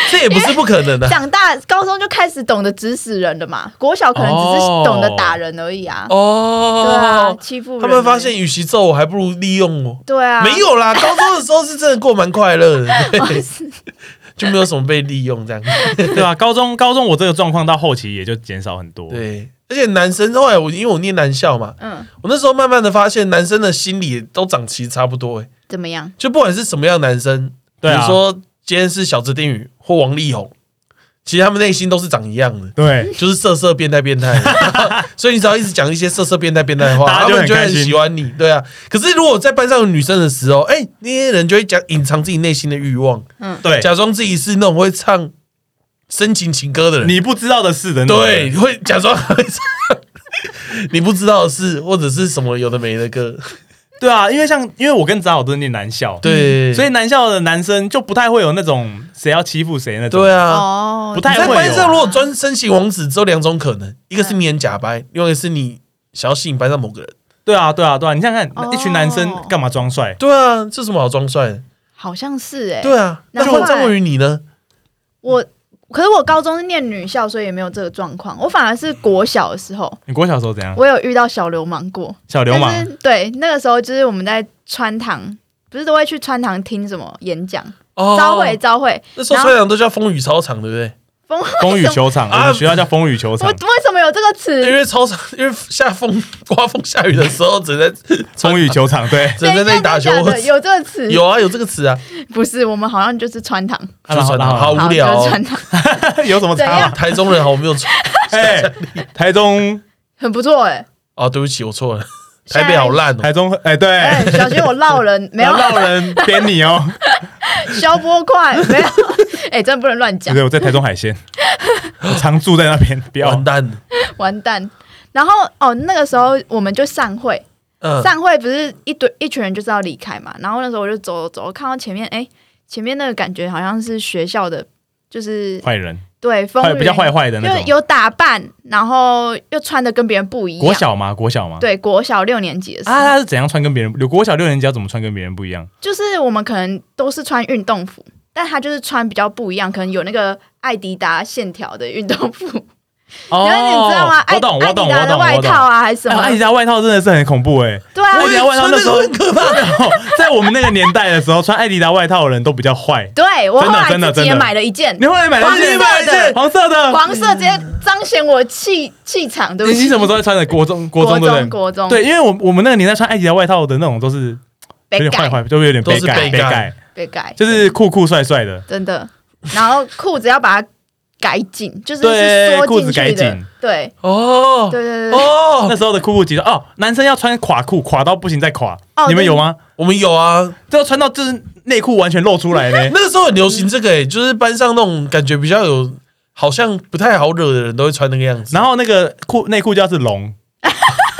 这也不是不可能的。长大高中就开始懂得指使人了嘛，国小可能只是懂得打人而已啊。哦对啊哦，，欺负人。他们发现，与其揍我，还不如利用我。对啊，没有啦，高中的时候是真的过蛮快乐的，对就没有什么被利用这样。对吧？高中高中我这个状况到后期也就减少很多。对，而且男生后来我因为我念男校嘛，嗯，我那时候慢慢的发现，男生的心理都长其实差不多、欸，怎么样？就不管是什么样的男生，比对啊。如说今天是小泽定宇或王力宏，其实他们内心都是长一样的。对，就是色色变态变态，所以你只要一直讲一些色色变态变态的话，他们就会很喜欢你，对啊。可是如果在班上有女生的时候，哎、那些人就会讲隐藏自己内心的欲望，嗯。对，假装自己是那种会唱深情情歌的人，你不知道的事的那种对，人，会假装会唱你不知道的事，或者是什么有的没的歌，对啊，因为像因为我跟子豪都是念男校，对，所以男校的男生就不太会有那种谁要欺负谁那种，对啊。哦，不太会有班上如果专身形王子，只有两种可能，一个是你演假掰，另外一个是你想要吸引班上某个人。对啊，对啊，对啊，你想想看，哦一群男生干嘛装帅？对啊，这有什么好装帅的？好像是哎、对啊，那难怪张文宇你呢？我可是我高中是念女校，所以也没有这个状况。我反而是国小的时候，你国小时候怎样？我有遇到小流氓过。小流氓对，那个时候就是我们在穿堂，不是都会去穿堂听什么演讲、哦招会、招会。那时候穿堂都叫风雨操场，对不对？风风雨球场，我啊们学校叫风雨球我场，为什么有这个词因词？为操场，因为下风、刮风、下雨的时候，只能在 风雨球场，对，只能在那里打球 有这个词？有啊，有这个词啊，不是？我们好像就是穿堂，就穿堂好无聊哦。穿堂，有什么差？台中人好没有错哎，台中，很不错哎、哦，对不起，我错了。台北好烂哦台，中，哎，对，哎、小心我闹人，没有让人编你哦。消波快，没有。哎、真的不能乱讲对，，我在台中海鲜，我常住在那边，不要完蛋。完蛋。然后哦，那个时候我们就散会，嗯，散会不是一堆一群人就是要离开嘛，然后那时候我就走走走，看到前面，哎，前面那个感觉好像是学校的，就是坏人，对比较坏，坏的那种。就有打扮，然后又穿的跟别人不一样。国小吗？国小吗？对国小六年级的时候，啊，他是怎样穿跟别人？有国小六年级要怎么穿跟别人不一样？就是我们可能都是穿运动服，但他就是穿比较不一样，可能有那个艾迪达线条的运动服，哦你知道吗？艾我懂，我懂，迪达的我懂，外套啊，还是什么？哎艾迪达外套真的是很恐怖哎！对啊艾，迪达外套那时候很可怕 在我们那个年代的时候，穿艾迪达外套的人都比较坏。对我后真的来自己也真的真的买了一件你后来买了一件你买了一件黄色的，黄色，直接彰显我气气场，对不对。你你什么时候穿的？国中，国中对不对？国中对，因为我我们那个年代穿艾迪达外套的那种都是有点坏坏，就会有点都是被盖被盖被改，就是酷酷帅帅的。真的。然后裤子要把它改紧，就是对缩裤子进去的改紧。对哦对对对对。哦那，时候的酷酷极哦，男生要穿垮裤，垮到不行再垮。哦你们有吗？我们有啊，这要穿到就是内裤完全露出来呢。那个时候很流行这个诶，就是班上那种感觉比较有，好像不太好惹的人都会穿那个样子。然后那个裤内裤就要是龙，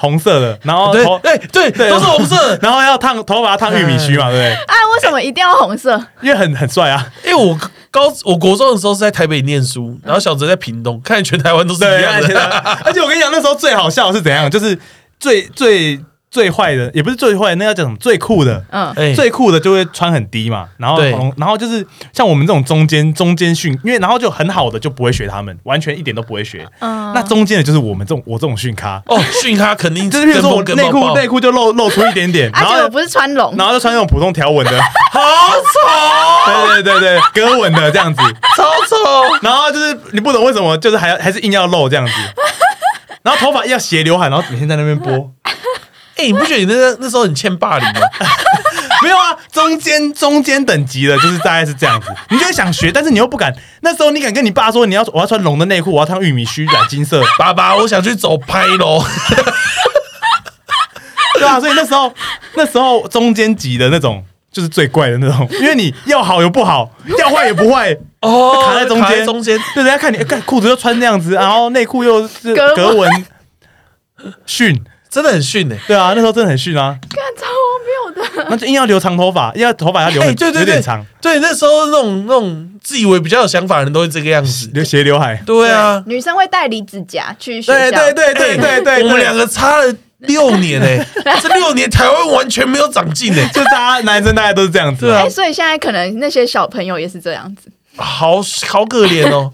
红色的，然后对头，对对，对都是红色。然后要烫头发烫玉米须嘛，对不对？哎，为什么一定要红色？因为很很帅啊。因为我高我国中的时候是在台北念书，然后小泽在屏东，看来全台湾都是对，一样而且的。而且我跟你讲，那时候最好笑的是怎样，就是最最最坏的，也不是最坏的，那要讲什么最酷的。嗯，哎，最酷的就会穿很低嘛，然后对。然后就是像我们这种中间中间训，因为然后就很好的就不会学他们，完全一点都不会学。嗯。那中间的就是我们这种我这种训咖，哦，训咖肯定 就是比如说我跟内裤内裤，就露露出一点点，然后而且我不是穿龙，然后就穿那种普通条纹的，好丑，对对对对，格纹的这样子，超丑。然后就是你不懂为什么，就是还要还是硬要露这样子，然后头发要斜刘海，然后每天在那边拨。哎，你不觉得你那那时候很欠霸凌吗？没有啊，中间中间等级的，就是大概是这样子，你就会想学，但是你又不敢。那时候你敢跟你爸说，你要我要穿龙的内裤，我要烫玉米须染金色，爸爸，我想去走拍喽。对啊，所以那时候那时候中间级的那种就是最怪的那种，因为你要好又不好，要坏也不坏，哦卡在中间中间。对，人家看你，看裤子又穿那样子，然后内裤又是格纹，训，真的很逊哎。对啊，那时候真的很逊啊，看超荒谬的。那就硬要留长头发，硬要头发要留哎，很 对对对有点长，，对，那时候那种那种自以为比较有想法的人都会这个样子。留斜刘海。对啊，女生会带离子夹去学校，对对对对对对，我们两个差了六年哎，这六年台湾完全没有长进哎，就大家男生大家都是这样子，对啊哎，所以现在可能那些小朋友也是这样子，好好可怜哦。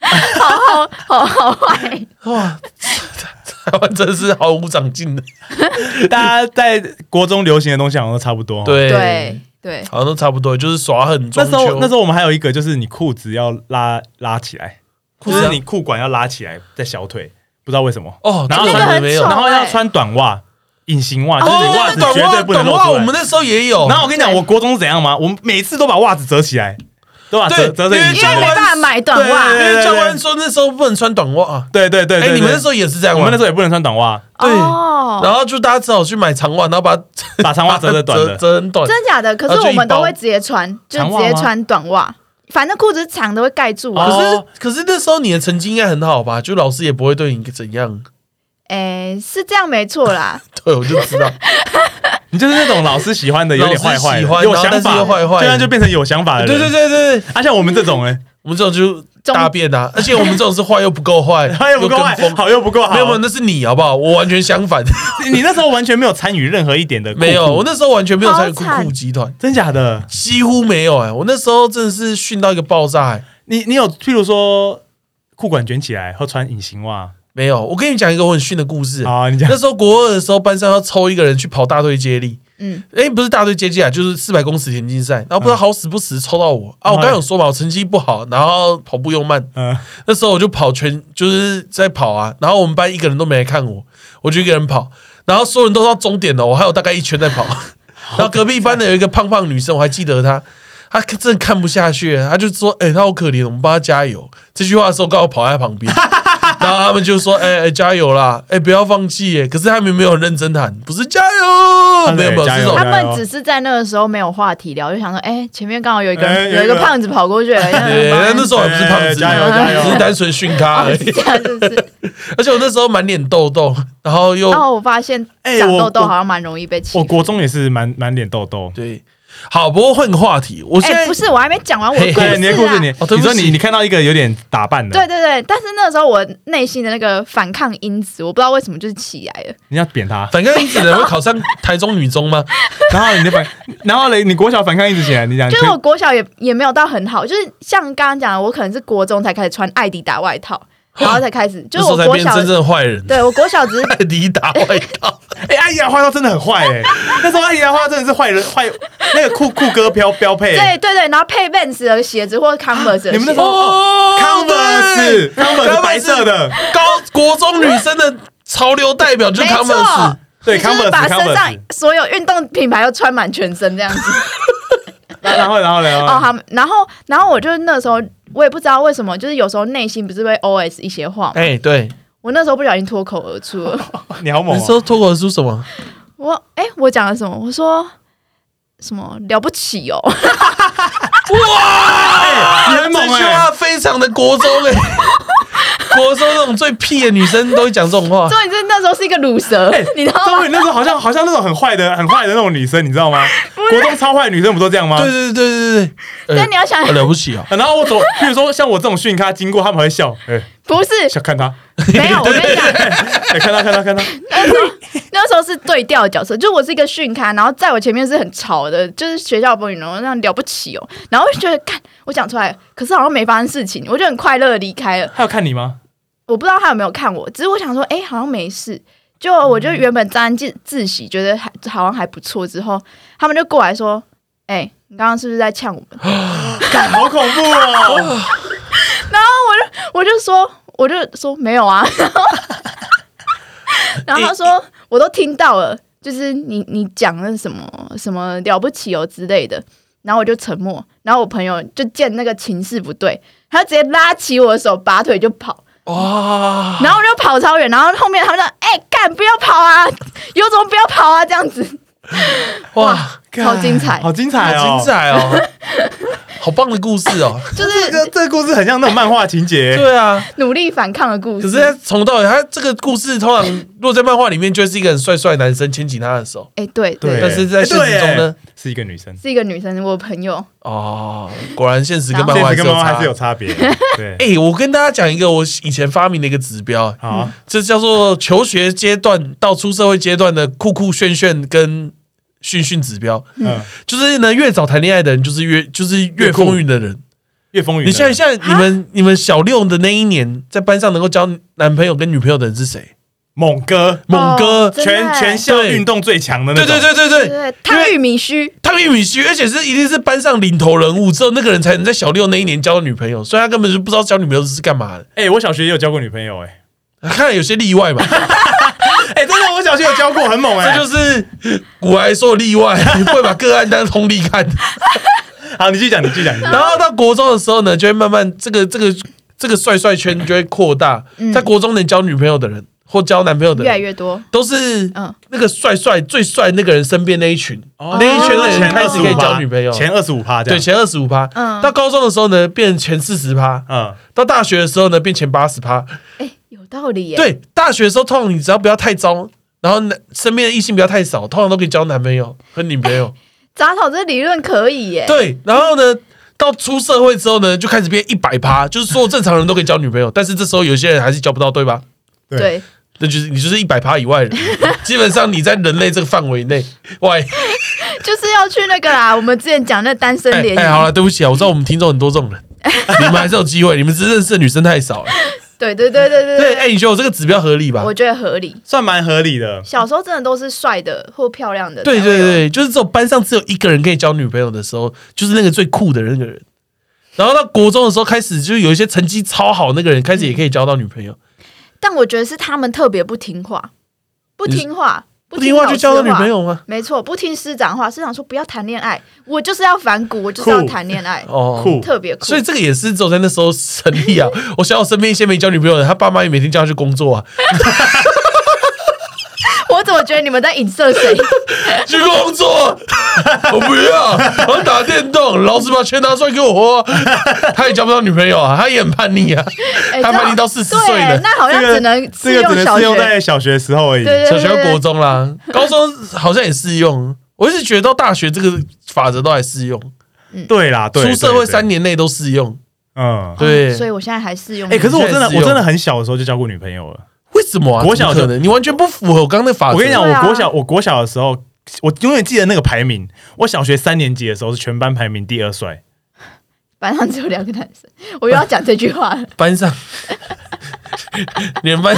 好好好好坏。哇，台湾真的是毫无长进的。大家在国中流行的东西好像都差不多。，对对对，好像都差不多，就是耍狠那。时候那时候我们还有一个，就是你裤子要拉拉起来，裤子要就是你裤管要拉起来，在小腿，不不知道为什么。哦，然后这个那个很我没有。然后要穿短袜，隐形袜，就是袜子绝短袜对不能短袜，露出来。我们那时候也有。然后我跟你讲，我国中是怎样吗？我们每次都把袜子折起来，对折折成因为没办法买短袜对，因为教官说那时候不能穿短袜。对对对哎，你们那时候也是这样？我们那时候也不能穿短袜，对哦，然后就大家只好去买长袜，然后把它 把长袜折的短折的。折很短。真假的？可是我们都会直接穿，就直接穿短袜，反正裤子是长的会盖住哦啊。可是可是那时候你的成绩应该很好吧？就老师也不会对你怎样。哎，是这样没错啦。对，我就知道。你就是那种老师喜欢的，有点坏坏有想法坏坏的这样就变成有想法的人。对对对对对，啊，像我们这种哎，我们这种就大便啊，而且我们这种是坏又不够坏，他又不够坏，好又不够好。没有没有，那是你好不好？我完全相反，你那时候完全没有参与任何一点的酷酷，没有，我那时候完全没有参与酷酷集团，真假的？几乎没有哎、我那时候真的是训到一个爆炸、哎你你有譬如说裤管卷起来或穿隐形袜没有，我跟你讲一个我很逊的故事。啊？你讲那时候国二的时候，班上要抽一个人去跑大队接力，嗯，哎、不是大队接力啊，就是四百公尺田径赛，然后不知道好死不死抽到我、啊！我刚刚有说嘛，我成绩不好，然后跑步又慢，嗯，那时候我就跑全就是在跑啊，然后我们班一个人都没来看我，我就一个人跑，然后所有人都到终点了，我还有大概一圈在跑，然后隔壁班的有一个胖胖女生，我还记得她，她真的看不下去了，她就说：“哎、她好可怜，我们帮她加油。”这句话的时候，刚好跑在旁边，然后他们就说：“哎、哎加油啦，哎、不要放弃耶！”可是他们没有很认真喊，不是加油，他们没有没有他们只是在那个时候没有话题聊，就想说，哎，前面刚好有一个哎有一个胖子跑过去了，对，那那时候还不是胖子，哎加油加油。只是单纯训咖而已。而且我那时候满脸痘痘，然后又然后我发现长痘痘好像蛮容易被欺负。我国中也是满满脸痘痘。对，好，不过换个话题，我现哎，在、不是，我还没讲完我的故事对，你的故事，啊你哦对不你说你你看到一个有点打扮的，对对对，但是那个时候我内心的那个反抗因子，我不知道为什么就是起来了。你要扁他，反抗因子的人会考上台中女中吗？然后你的反，然后嘞，你国小反抗一直起来，你讲就是我国小也也没有到很好，就是像刚刚讲的，我可能是国中才开始穿艾迪达外套，然后才开始，就是我国小变真正的坏人。对我国小只是艾迪达外套，哎，阿姨的花刀真的很坏哎，那时候阿姨的花刀真的是坏人坏，那个酷酷哥标标配，对对对，然后配 Vans 的鞋子或者 Converse 的鞋你们那时候哦 Converse Converse 白色的，高国中女生的潮流代表就是 Converse。对 Converse 把身上所有运动品牌都穿满全身这样子。然后然后然后哦，后好，然后然后我就那时候我也不知道为什么，就是有时候内心不是会 OS 一些话吗，哎，对，我那时候不小心脱口而出了。你好猛哦，那时候脱口而出什么？我哎、我讲了什么？我说什么了不起哦？你很猛这句哎，话非常的国中哎，国中那种最屁的女生都会讲这种话。重点是那时候是一个乳蛇，你知道吗那时候好像好像那种很坏的很坏的那种女生，你知道吗？国中超坏的女生不都这样吗？对对对对对对，但你要想呃了不起啊！啊然后我走，譬如说像我这种训咖经过，他们会笑，哎，不是想看他，没有，我跟你讲，哎，看他看他看他，那时候是对调的角色，就我是一个训咖，然后在我前面是很吵的，就是学校风云然后那样了不起哦，然后我就觉得，看我讲出来，可是好像没发生事情，我就很快乐的离开了。他有看你吗？我不知道他有没有看我，只是我想说，哎、好像没事。就我就原本沾自自喜，觉得还好像还不错，之后他们就过来说，哎、你刚刚是不是在呛我们？干好恐怖哦！我就我就说，我就说没有啊。然后他说，我都听到了，就是你你讲的什么什么了不起哦之类的。然后我就沉默，然后我朋友就见那个情势不对，他直接拉起我的手，拔腿就跑，哇，然后我就跑超远，然后后面他们说：“哎、干不要跑啊，有种不要跑啊！”这样子，哇，好精彩好精彩哦！好精！彩哦，好棒的故事哦。就是这个这个故事很像那种漫画情节，对啊，努力反抗的故事。可是他从头到尾，他这个故事通常如果在漫画里面，就是一个很帅帅的男生牵起他的手，哎、对对，对，但是在现实中呢，是一个女生，是一个女生，我朋友，哦，果然现实跟漫现画还是有差实跟漫画还是。有差别。对，哎、我跟大家讲一个我以前发明的一个指标，好，这叫做求学阶段到出社会阶段的酷酷炫炫跟训训指标。嗯，就是呢，越早谈恋爱的人，就是越就是越风云的人。越风云。你想一，下，你们你们小六的那一年，在班上能够交男朋友跟女朋友的人是谁？猛哥，猛哥，哦全全校对运动最强的那对种。对对对对，对，汤玉米须，汤玉米须，而且是一定是班上领头人物，只有那个人才能在小六那一年交女朋友，所以他根本就不知道交女朋友是干嘛的。哎，我小学也有交过女朋友，哎，看来有些例外嘛，哎，真的，我小学有教过，很猛哎。这就是古来说例外，你 不会把个案当通例看。好，你继续讲，你继续讲。然后到国中的时候呢，就会慢慢这个这个这个帅帅圈就会扩大，在国中能交女朋友的人或交男朋友的越来人，越多。都是嗯那个帅帅最帅那个人身边那一群，那一圈的人前开始可以二十五交女朋友，前二十五趴这对，前二十五趴。嗯到高中的时候呢，变前四十趴；嗯，到大学的时候呢，变前八十趴。哎，有道理耶。，对，大学的时候，通常你只要不要太糟，然后男身边的异性不要太少，通常都可以交男朋友和女朋友。杂草这理论可以耶。对，然后呢，到出社会之后呢，就开始变一百趴，就是所有正常人都可以交女朋友，但是这时候有些人还是交不到，对吧？对，那就是你就是一百趴以外的人，基本上你在人类这个范围内 外。就是要去那个啦。我们之前讲那单身联谊，哎哎，好了，对不起啊，我知道我们听众很多这种人，你们还是有机会，你们只是认识的女生太少了。对对对对对对，哎，你觉得我这个指标合理吧？我觉得合理。算蛮合理的。小时候真的都是帅的或漂亮的，对对，对，就是这种班上只有一个人可以交女朋友的时候，就是那个最酷的那个人。然后到国中的时候开始，就是有一些成绩超好那个人开始也可以交到女朋友，但我觉得是他们特别不听话，不听话，不听话就交了女朋友。吗？没错，不听师长话，师长说不要谈恋爱，我就是要反骨，我就是要谈恋爱，哦，酷特别酷。所以这个也是走在那时候成立啊。我想我身边一些没交女朋友的，他爸妈也每天叫他去工作啊，我觉得你们在影射谁？去工作，我不要，我要打电动，老子把钱拿出来给我花。他也交不到女朋友啊，他也很叛逆啊，哎他叛逆到四十岁对，了。那好像只能这个只能适用。在小学时候而已。小学到国中啦，高中好像也适用。我一直觉得到大学这个法则都还适用，对啦，对，出社会三，年内都适用。对嗯。对，所以我现在还适用。哎，可是我真的我真的很小的时候就交过女朋友了。为什么啊？国小怎么可能，你完全不符合我刚刚那法则。我跟你讲，我国小我国小的时候，我永远记得那个排名。我小学三年级的时候是全班排名第二帅。班上只有两个男生，我又要讲这句话了。班上，你们班，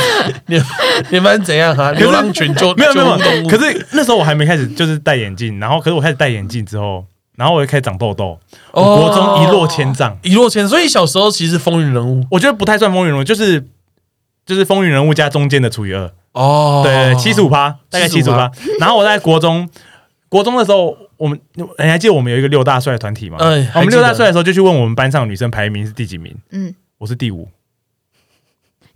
你们你们班怎样啊？流浪犬就没有没有，可是那时候我还没开始就是戴眼镜，然后可是我开始戴眼镜之后，然后我就开始长痘痘，我哦国中一落千丈。一落千，所以小时候其实风云人物我觉得不太算风云人物，就是就是风云人物加中间的除以二，哦，对，七十五趴，大概七十五趴。然后我在国中，国中的时候，我们你还记得我们有一个六大帅的团体吗？嗯我们六大帅的时候就去问我们班上女生排名是第几名，嗯，我是第五，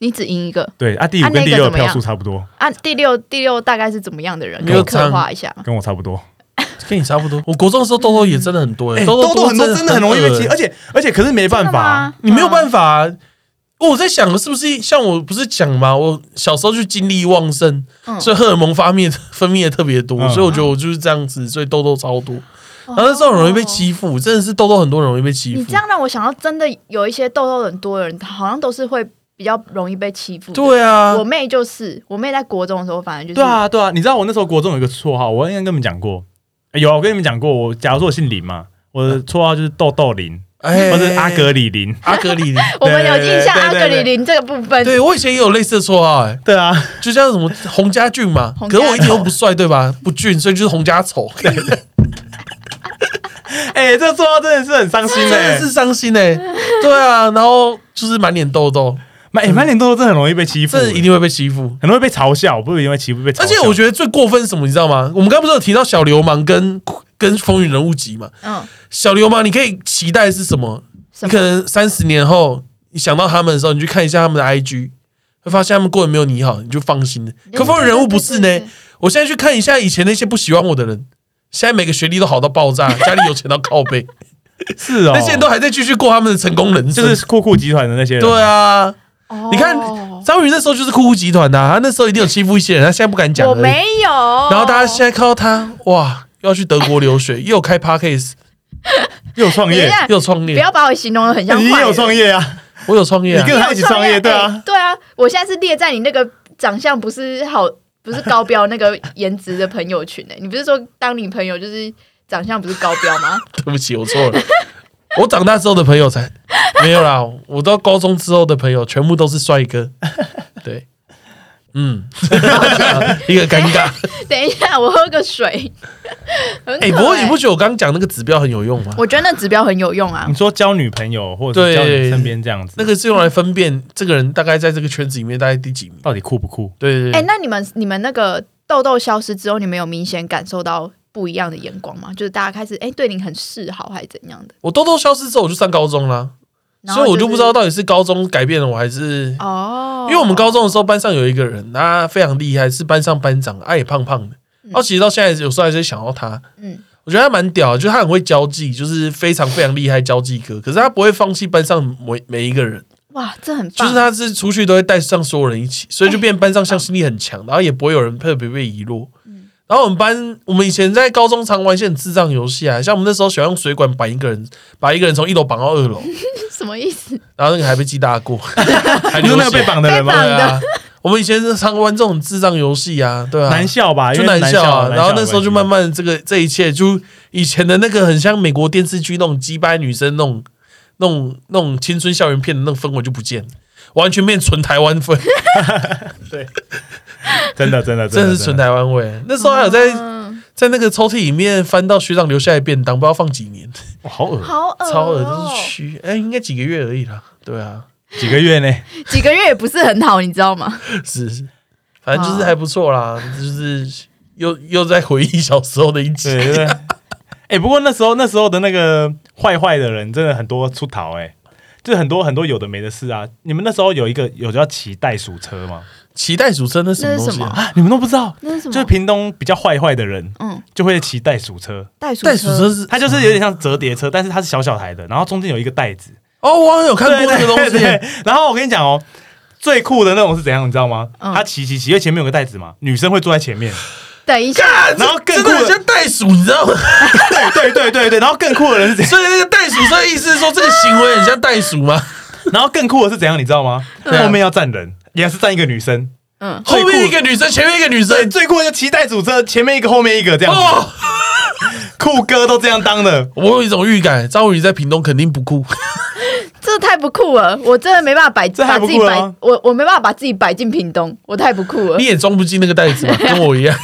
你只赢一个对啊，第啊五跟第六的票数差不多，啊。第六第六大概是怎么样的人？可以刻画一下？跟我差不多。跟你差不多。我国中的时候痘痘也真的很多，哎，哎，痘痘痘很多，真的很容易被恶欺，而且而且可是没办法你没有办法啊。我在想，是不是像我不是讲吗？我小时候就精力旺盛，嗯所以荷尔蒙发泌分泌的特别多，嗯所以我觉得我就是这样子，所以痘痘超多。然后那时候很容易被欺负，真的是痘痘很多人容易被欺负你这。样让我想到，真的有一些痘痘很多的人，好像都是会比较容易被欺负。，对啊我，妹就是，我妹在国中的时候，反正就是对，啊对啊，你知道我那时候国中有一个绰号，我应该跟你们讲过，哎有啊我跟你们讲过，我假如说我姓林嘛，我的绰号就是豆豆林，哎或是阿格里林。阿格里林。我们有印象阿格里林这个部分。对我以前也有类似的绰号，哎，对啊，就像什么洪家俊嘛，可是我一点都不帅，对吧？不俊，所以就是洪家丑，哎、这个绰号真的是很伤心真哎、的是伤心哎。对啊，然后就是满脸痘痘，满哎满脸痘痘真的很容易被欺负，这一定会被欺负。很容易被嘲笑，不是因为欺负被嘲笑。而且我觉得最过分是什么，你知道吗？我们刚刚不是有提到小流氓跟跟风云人物集嘛？嗯，小流氓你可以期待是什么？你可能三十年后你想到他们的时候，你去看一下他们的 IG，会发现他们过得没有你好，你就放心了。可风云人物不是呢？我现在去看一下以前那些不喜欢我的人，现在每个学历都好到爆炸，家里有钱到靠背，是哦，那些人都还在继续过他们的成功人生。就是酷酷集团的那些人，对，啊，哦。你看张宇那时候就是酷酷集团的啊、他那时候一定有欺负一些人，他现在不敢讲。我没有。然后大家现在看到他，哇，又要去德国留学，又开 podcast，又创业，又有创业，不要把我形容的很像你也有创业啊，我有创业、啊。你，跟他一起创业，对哎啊，对啊，我现在是列在你那个长相不是好，不是高标那个颜值的朋友群诶、你不是说当你朋友就是长相不是高标吗？对不起，我错了。我长大之后的朋友才没有啦，我到高中之后的朋友全部都是帅哥，对，嗯，一个尴尬。等一下，我喝个水。哎，不过你不觉得我刚刚讲那个指标很有用吗？我觉得那指标很有用啊你。说交女朋友或者是交你身边这样子，那个是用来分辨这个人大概在这个圈子里面大概第几名。到底酷不酷？对、对对对，那你们你们那个痘痘消失之后，你们有明显感受到不一样的眼光嘛？就是大家开始哎、对你很示好，还是怎样的？我痘痘消失之后我就上高中啦，所以我就不知道到底是高中改变了我还是。哦，因为我们高中的时候，班上有一个人，他非常厉害，是班上班长，他也胖胖的。然后其实到现在，有时候还是想到他，嗯我觉得他蛮屌的，就是他很会交际，就是非常非常厉害交际哥。可是他不会放弃班上每每一个人，哇，这很棒，就是他是出去都会带上所有人一起，所以就变班上向心力很强，然后也不会有人特别被遗落。然后我们班，我们以前在高中常玩一些很智障游戏啊，像我们那时候喜欢用水管绑一个人，把一个人从一楼绑到二楼，什么意思？然后那个还被记大过，还你说那个被绑的人吗？对啊，我们以前是常玩这种智障游戏啊，对啊，男校吧，因就为男男校啊，然后那时候就慢慢慢这个这一切，就以前的那个很像美国电视剧那种鸡掰女生那种那种那种青春校园片的那种氛围就不见了，完全变纯台湾氛，真的真的真的是纯台湾味。那时候还有在嗯，在那个抽屉里面翻到学长留下来的便当，不知道放几年，哇好恶，好恶、哦，超恶都是蛆，哎，应该几个月而已啦，对啊，几个月呢？几个月也不是很好，你知道吗？是是，反正就是还不错啦，就是又又在回忆小时候的一集，对对对。哎，不过那时候那时候的那个坏坏的人真的很多出逃哎，就很多很多有的没的事啊。你们那时候有一个有叫骑袋鼠车吗？脐带鼠车那是什么东西啊？啊，你们都不知道？那是什么？就是屏东比较坏坏的人嗯，就会骑袋鼠车，袋鼠袋鼠车是它就是有点像折叠车，但是它是小小台的，然后中间有一个袋子。哦，我好像有看过那个东西。然后我跟你讲哦，最酷的那种是怎样，你知道吗？嗯他骑骑骑，因为前面有个袋子嘛，女生会坐在前面。等一下，然后更真的很酷的像袋鼠，你知道吗？对对对对对，然后更酷的人是怎样？所以那个袋鼠车意思是说这个行为很像袋鼠吗？然后更酷的是怎样，你知道吗？后面要站人，也是站一个女生。嗯，后面一个女生，前面一个女，生，最酷的就骑袋鼠车，前面一个，后面一个这样子。哦，酷哥都这样当的。我有一种预感，张宇在屏东肯定不酷。这太不酷了，我真的没办法摆这太把自己摆我我没办法把自己摆进屏东，我太不酷了你，也装不进那个袋子吧？跟我一样。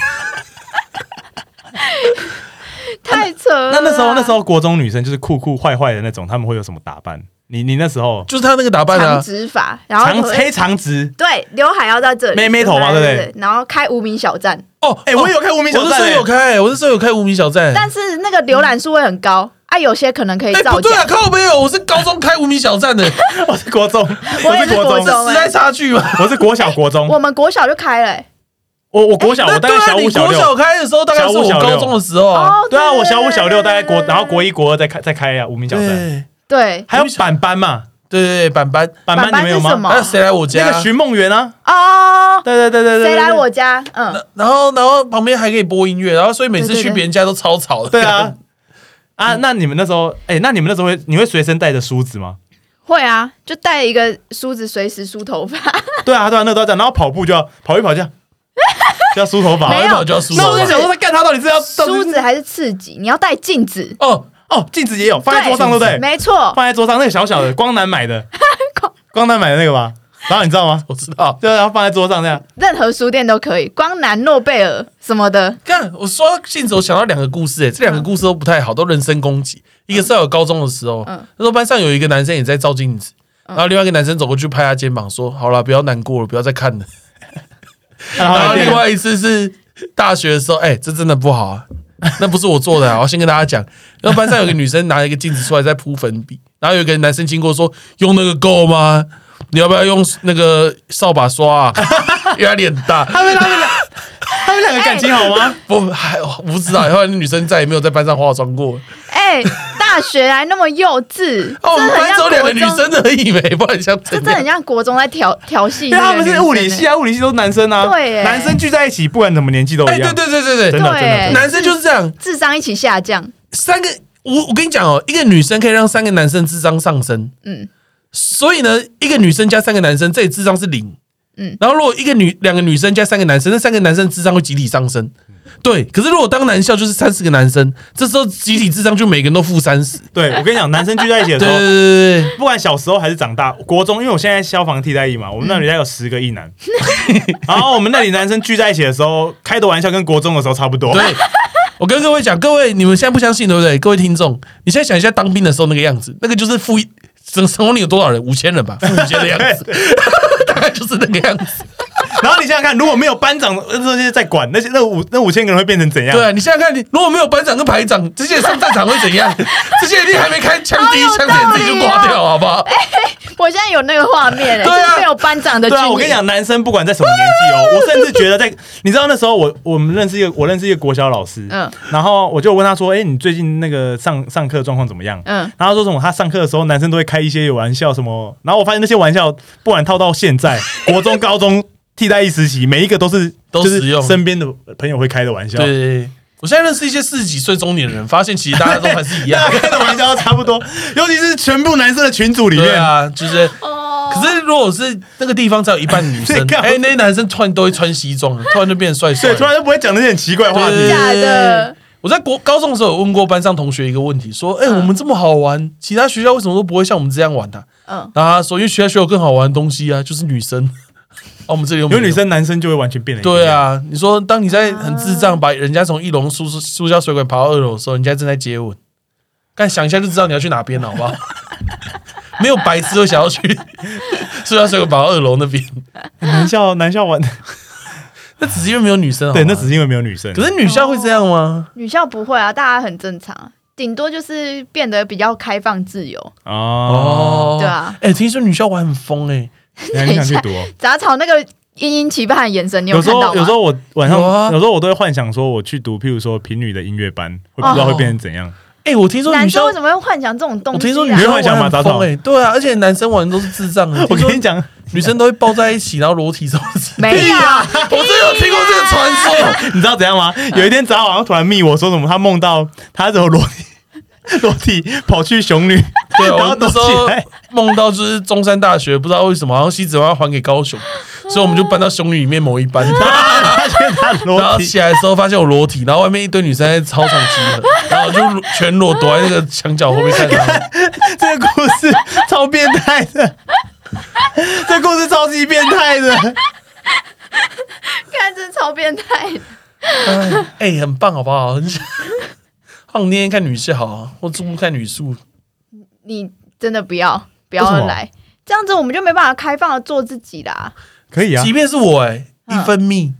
太扯了啦。那那时候那时候国中女生就是酷酷坏坏的那种，他们会有什么打扮？你你那时候。就是他那个打扮长啊，直发，然后长黑长直，对刘海要在这里，妹妹头嘛对对不对？然后开无名小站，哦，哎，我也有开无名小我那时候站欸，有开，我那时候有开无名小站。但是那个浏览数会很高啊，有些可能可以哎，造不对啊，假。靠没有，我是高中开无名小站的，我是国中，我是国中，时代差距嘛。我是国小国中，我们国小就开了、欸，我我国小我大概小五小六。国小六，开的时候，大概是我小五小六。高中的时候啊。哦，对啊，我小五小六大概国，然后国一国二再开再开啊无名小站，对对还有板板嘛，对对对，板板，板板你们有吗？板班是什么还有谁来我家？那个寻梦园啊，哦，对对对对对，谁来我家？嗯，然后然后旁边还可以播音乐，然后所以每次对对对去别人家都超吵的。对啊。啊，那你们那时候，哎、那你们那时候会，你会随身带着梳子吗？会啊，就带一个梳子，随时梳头发。对啊，对啊，那都要这样。然后跑步就要跑一跑这样，就要梳头发。没有跑一跑就要梳头发。那我就想说，他干他到底是要到底是梳子还是刺激？你要带镜子，哦，哦，镜子也有放在桌上，对不对？没错，放在桌上那个小小的，光南买的，光南买的那个吧。然后你知道吗？我知道。对啊，然后放在桌上这样。任何书店都可以，光南、诺贝尔什么的。看我说到镜子，我想到两个故事，哎，这两个故事都不太好，都人身攻击。一个是在我高中的时候，嗯那时候班上有一个男生也在照镜子，然后另外一个男生走过去拍他肩膀说：“好了，不要难过了，不要再看了。”然然后后另外一次是大学的时候，哎，这真的不好啊，那不是我做的啊，我先跟大家讲。然后班上有个女生拿一个镜子出来在铺粉笔，然后有一个男生经过说：“用那个够吗？你要不要用那个扫把刷啊？” 因为他脸大，他们他们俩他们两个感情好吗？不还我不知道，后来那女生再也没有在班上化妆过。哎、大学还那么幼稚，哦，班只有两个，女生而已没，不然像这真的很像国中在调调戏因为他们是物理系啊，物理系都是男生啊。对耶男生聚在一起，不管怎么年纪都哎，一样。对对对对对，真的真的对真的。男生就是这样，智商一起下降。三个我我跟你讲哦，一个女生可以让三个男生智商上升，嗯，所以呢，一个女生加三个男生，这里智商是零。嗯然后如果一个女两个女生加三个男生，那三个男生智商会集体上升。对，可是如果当男校就是三十个男生，这时候集体智商就每个人都负三十。对，我跟你讲，男生聚在一起的时候，对对对对对，不管小时候还是长大，国中，因为我现在消防替代役嘛，我们那里大概有十个役男，然后我们那里男生聚在一起的时候，开的玩笑跟国中的时候差不多。对，我跟各位讲，各位你们现在不相信对不对？各位听众，你现在想一下当兵的时候那个样子，那个就是负一整成功里有多少人？五千人吧，负五千的样子，大就是那个样子。然后你想想看，如果没有班长这些在管，那些那五那五千个人会变成怎样？对啊，你想想看，你如果没有班长跟排长，这些上战场会怎样？这些人你还没开枪，第一枪自己就挂掉，好不好？我现在有那个画面了，对啊就是没有班长的军对啊，我跟你讲，男生不管在什么年纪哦，我甚至觉得在，你知道那时候我我们认识一个，我认识一个国小老师，嗯然后我就问他说，哎，你最近那个上上课状况怎么样？嗯，然后他说什么？他上课的时候，男生都会开一些有玩笑什么。然后我发现那些玩笑，不管套到现在，国中、高中替代一时期，每一个都是都是用身边的朋友会开的玩笑。对，我现在认识一些四十几岁中年人，发现其实大家都还是一样 大。家开的玩笑都差不多，尤其是全部男生的群组里面，啊，就是。哦可是如果是那个地方只有一半女生 对，干哎，那些男生突然都会穿西装，突然就变帅帅对，突然就不会讲那些很奇怪的话题。对假的。我在国高中的时候有问过班上同学一个问题，说：“哎、嗯我们这么好玩，其他学校为什么都不会像我们这样玩的、嗯，然后他说：“因为学校学有更好玩的东西啊，就是女生。哦，我们这里有没有女。生男生就会完全变了对，啊，你说当你在很智障把人家从一楼塑塑胶水管爬到二楼的时候，人家正在接吻，但想一下就知道你要去哪边了，好不好？没有白痴会想要去 塑胶水管爬到二楼那边，男校男校玩，那只是因为没有女生对，那只是因为没有女生。可是女校会这样吗？女校不会啊，大家很正常，顶多就是变得比较开放自由。哦，对啊，哎、听说女校玩很疯哎、那 你想去读哦？杂草那个殷殷期盼的眼神，你有时候看到吗？有时候我晚上有啊有时候我都会幻想说我去读，譬如说平女的音乐班，会不知道会变成怎样。哎、我听说男生为什么会幻想这种东西、啊？我听说女生幻想嘛杂草对啊，而且男生玩的都是智障的。我听说跟你讲，女生都会抱在一起，然后裸体什么之类的。没有，我真有听过这个传说。你知道怎样吗？有一天早上突然密我说什么，他梦到他怎么裸体 裸体跑去熊女，对，然后躲我那时候。梦到就是中山大学，不知道为什么，好像西子湾要还给高雄，所以我们就搬到熊女里面某一班。发现他然裸体，后起来的时候发现我裸体，然后外面一堆女生在操场集合，然后就全裸躲在那个墙角后面看他们。这个故事超变态的，这个故事超级变态的。看这超变态的。哎、哎很棒，好不好？很想，好想天天看女校啊，或中午看女宿。你真的不要不要来，这样子我们就没办法开放的做自己啦。可以啊即，便是我、哎，嗯一分泌。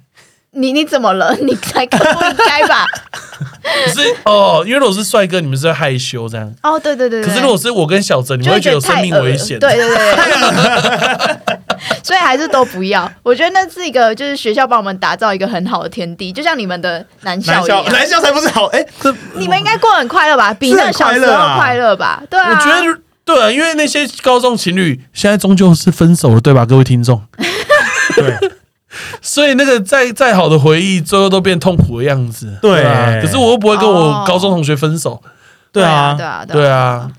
你你怎么了？你才更不应该吧？可是哦，因为如果是帅哥，你们是会害羞这样。哦，对对对对。可是如果是我跟小泽，你就们会觉得有生命危险。对对对对。所以还是都不要。我觉得那是一个，就是学校帮我们打造一个很好的天地，就像你们的男校男校一样。男校才不是好哎，这 你们应该过很快乐吧？比那小时候快乐吧？对啊，我觉得对啊，因为那些高中情侣现在终究是分手了，对吧，各位听众？对所以那个再再好的回忆，最后都变痛苦的样子。对啊，可是我又不会跟我哦高中同学分手。对啊对，啊，对啊，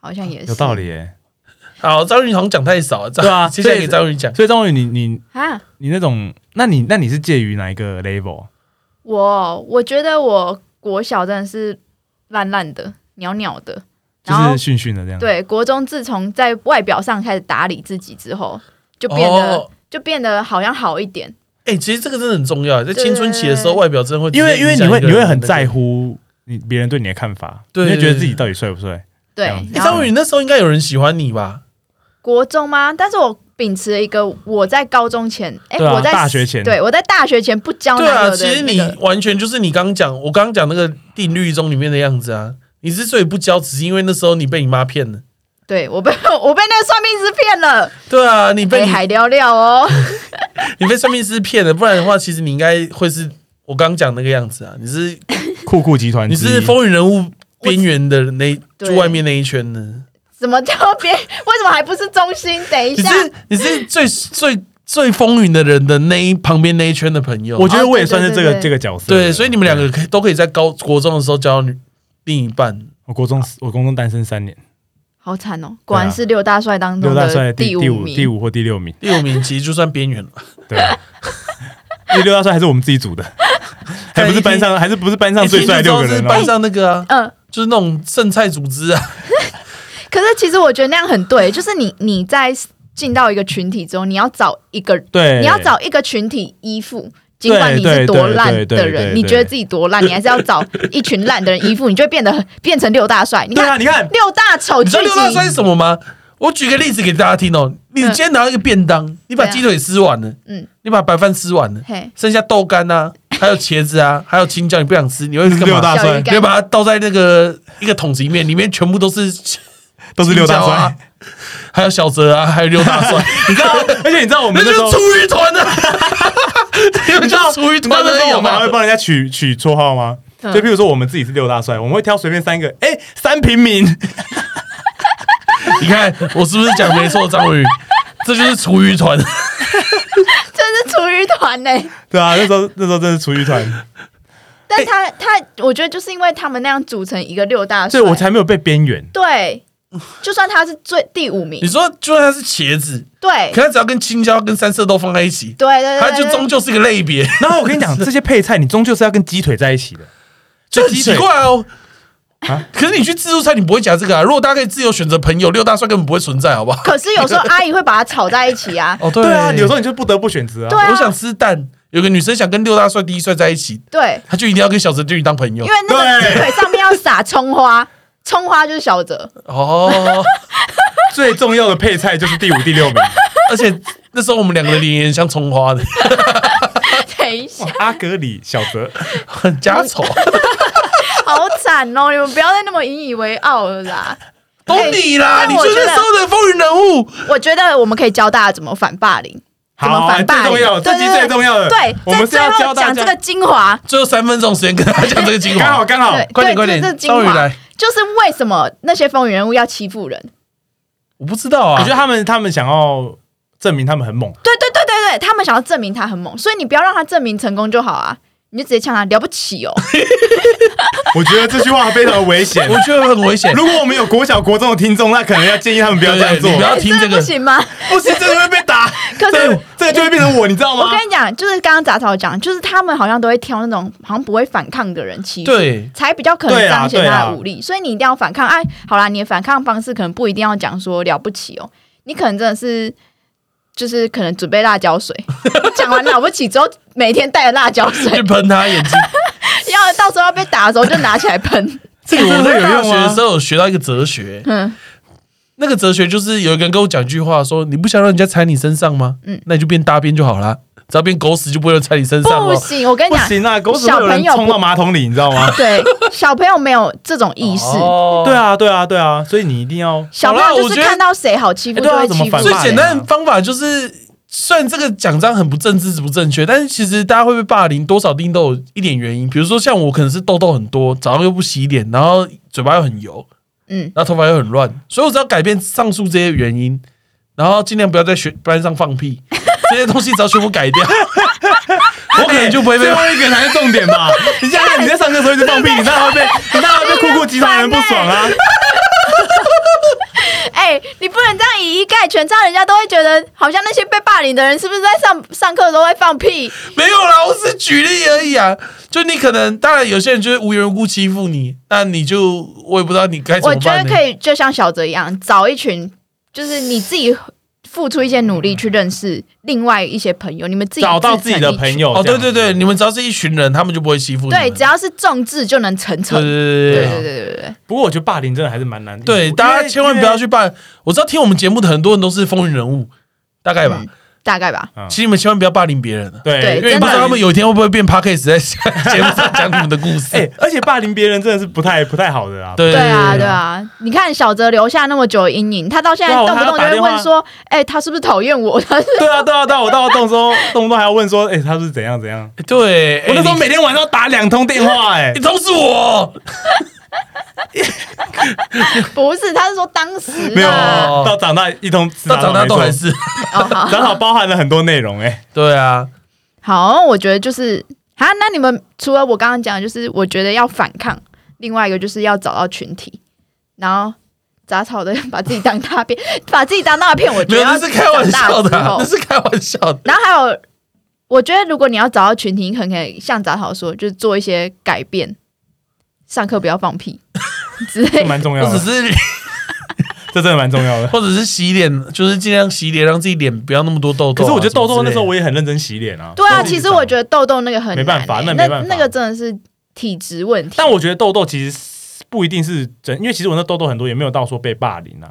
好像也是有道理耶。好，张宇好像讲太少了，对啊 接下来给张宇讲。所以张宇，你你啊。你那种，那你那你是介于哪一个 level？我我觉得我国小真的是烂烂的、鸟鸟的，就然后是训训的这样。，对国中自从在外表上开始打理自己之后，就变得、哦就变得好像好一点。哎，其实这个真的很重要，在青春期的时候，外表真的会因为因为你会你会很在乎。你别人对你的看法，对你会觉得自己到底帅不帅？对张宇那时候应该有人喜欢你吧？国中吗？但是我秉持了一个我在高中前，哎、我在大学前对我在大学前不交对啊，男友的、其实你完全就是你刚刚讲，我刚刚讲那个定律中里面的样子啊。你之所以不交，只是因为那时候你被你妈骗了。对我被 我被那个算命师骗了，对啊，你被海聊聊哦。你被算命师骗了，不然的话，其实你应该会是我刚刚讲那个样子啊。你是酷酷集团你，是风云人物边缘的那对住外面那一圈的，怎么叫别？为什么还不是中心？等一下，你是你是最最最风云的人的那一旁边那一圈的朋友。我觉得我也算是这个对对对这个角色。对，所以你们两个可以都可以在高国中的时候交另一半。我国中我国中单身三年，好惨哦！果然是六大帅当中六大帅的第第五名。五第五或第六名。第五名其实就算边缘了。对，因为六大帅还是我们自己组的，还不是班上还是不是班上最帅的六个人班。上那个啊，嗯，就是那种剩菜组织啊。可是其实我觉得那样很对，就是你你在进到一个群体之后，你要找一个，对，你要找一个群体依附，尽管你是多烂的人，你觉得自己多烂，你还是要找一群烂的人依附，你就会变得 变成六大帅。你看你看，六大丑剧你知道六大帅是，什么吗？我举个例子给大家听哦。你今天拿到一个便当，你把鸡腿吃完了，嗯，你把白饭吃完了，嘿，剩下豆干啊，还有茄子啊，还有青椒，你不想吃，你会干嘛？你会把它倒在那个一个桶子里面，里面全部都是都是六大帅，，还有小泽啊，还有六大帅，你知道？而且你知道我们那时候那就是，厨余团啊！你们就是厨余你知道 团的时候我们还会吗？帮人家取取绰号吗？嗯就譬如说我们自己是六大帅，我们会挑随便三个，哎，三平民，你看我是不是讲没错，张宇？这就是厨余团。这是厨余团呢。对啊，那时候那时候真是厨余团，但他他，我觉得就是因为他们那样组成一个六大帅，所以我才没有被边缘。对。就算他是最第五名你，说，就算它是茄子，对可它只要跟青椒跟三色豆放在一起，对对对，它就终究是一个类别。然后我跟你讲，这些配菜你终究是要跟鸡腿在一起的。就很奇怪哦。啊可是你去自助餐，你不会夹这个啊。如果大家可以自由选择朋友，六大帅根本不会存在，好不好？可是有时候阿姨会把它炒在一起啊。哦，对啊，有时候你就不得不选择啊。对啊我想吃蛋，有个女生想跟六大帅、第一帅在一起，对，她就一定要跟小泽俊宇当朋友因为。那个对鸡腿上面要撒葱花，葱花就是小泽。哦，最重要的配菜就是第五、第六名。而且那时候我们两个的脸也像葱花的，等一下，阿格里、小泽，很家丑。好惨哦！你们不要再那么引以为傲了啦。懂你啦，哎你就是那时候的风云人物。我觉得我们可以教大家怎么反霸凌，怎么好，反霸凌。最重要，这集对对最重要的，对，我们是要教讲这个。精华。最后三分钟时间跟大家讲这个精华，刚好刚好，快点快点对这是，精华张宇来。就是为什么那些风云人物要欺负人？我不知道啊我觉得，他们他们想要证明他们很猛，对对对对对，他们想要证明他很猛，所以你不要让他证明成功就好啊，你就直接呛他了不起哦。我觉得这句话非常的危险。我觉得很危险。如果我们有国小、国中的听众，那可能要建议他们不要这样做对，你不要听这个真的不，行吗？不行，这就会被打。可是这个这个就会变成我，你知道吗我？跟你讲，就是刚刚杂草讲，就是他们好像都会挑那种好像不会反抗的人欺负，对，才比较可能彰显对啊他的武力。所以你一定要反抗。哎，好啦，你的反抗方式可能不一定要讲说了不起哦，你可能真的是。就是可能准备辣椒水，讲完了不起之后，每天带着辣椒水去，喷他眼睛。要到时候要被打的时候就拿起来喷。这个真的我在大有用吗学的时？候有学到一个哲学，嗯，那个哲学就是有一个人跟我讲一句话，说你不想让人家踩你身上吗？嗯那你就变大便就好了，只要变狗屎就不会踩你身上了。不行，我跟你讲，不行啊，狗屎会有人冲到马桶里，你知道吗？对小朋友没有这种意识，哦对啊，对啊，对啊，所以你一定要小朋友就是看到谁好欺负就会欺负怎么反最简单的方法就是，虽然这个奖章很不政治不正确，但是其实大家会被霸凌，多少一定都有一点原因。比如说像我可能是痘痘很多，早上又不洗脸，然后嘴巴又很油，嗯，然后头发又很乱，所以我只要改变上述这些原因，然后尽量不要在学班上放屁，这些东西只要全部改掉，我可能就不会被最后一个才是重点吧？你现在你在上课的时候一直放屁，你当然会被你当然会被酷酷集团人不爽啊！哎、你不能这样以一概全，这样人家都会觉得好像那些被霸凌的人是不是在上上课的时候会放屁？没有啦，我是举例而已啊。就你可能，当然有些人就是无缘无故欺负你，那你就我也不知道你该怎我觉么办呢。得可以，就像小泽一样，找一群，就是你自己付出一些努力去认识另外一些朋友，你们自己找到自己的朋友哦，对对对，你们只要是一群人，他们就不会欺负你。对，只要是众志就能成成。对对对对对不过我觉得霸凌真的还是蛮难的。对，大家千万不要去霸。我知道听我们节目的很多人都是风云人物，大概吧。大概吧。其实你们千万不要霸凌别人了，对对因为不知道他们有一天会不会变 podcast 在 节目上讲你们的故事。哎，而且霸凌别人真的是不太不太好的啊。对对啊，对啊，你看小泽留下那么久的阴影，他到现在动不动就会问说：“哎、他是不是讨厌我？”他是对啊，对啊，对啊，我到动时候动不动还要问说，哎，他是怎样怎样？对，哎我那时候每天晚上打两通电话，哎 你，都是我，不是？他是说当时没有到长大一通，到长大都还是，是。哦，好。正好包含了很多内容，哎，对啊，好，我觉得就是啊，那你们除了我刚刚讲的，就是我觉得要反抗，另外一个就是要找到群体，然后杂草的把自己当大便，把自己当大片，我觉，得要那是开玩笑的那是开玩笑的。然后还有，我觉得如果你要找到群体，你可能可以像杂草说，就是做一些改变，上课不要放屁 之类这的。蛮重要的。我只是 这真的蛮重要的。或者是洗脸，就是尽量洗脸，让自己脸不要那么多痘痘啊。可是我觉得痘痘那时候我我也很认真洗脸啊。对啊，其实我觉得痘痘那个很没办法那法那个真的是体质问题。但我觉得痘痘其实不一定是真，因为其实我那痘痘很多也没有到说被霸凌啊，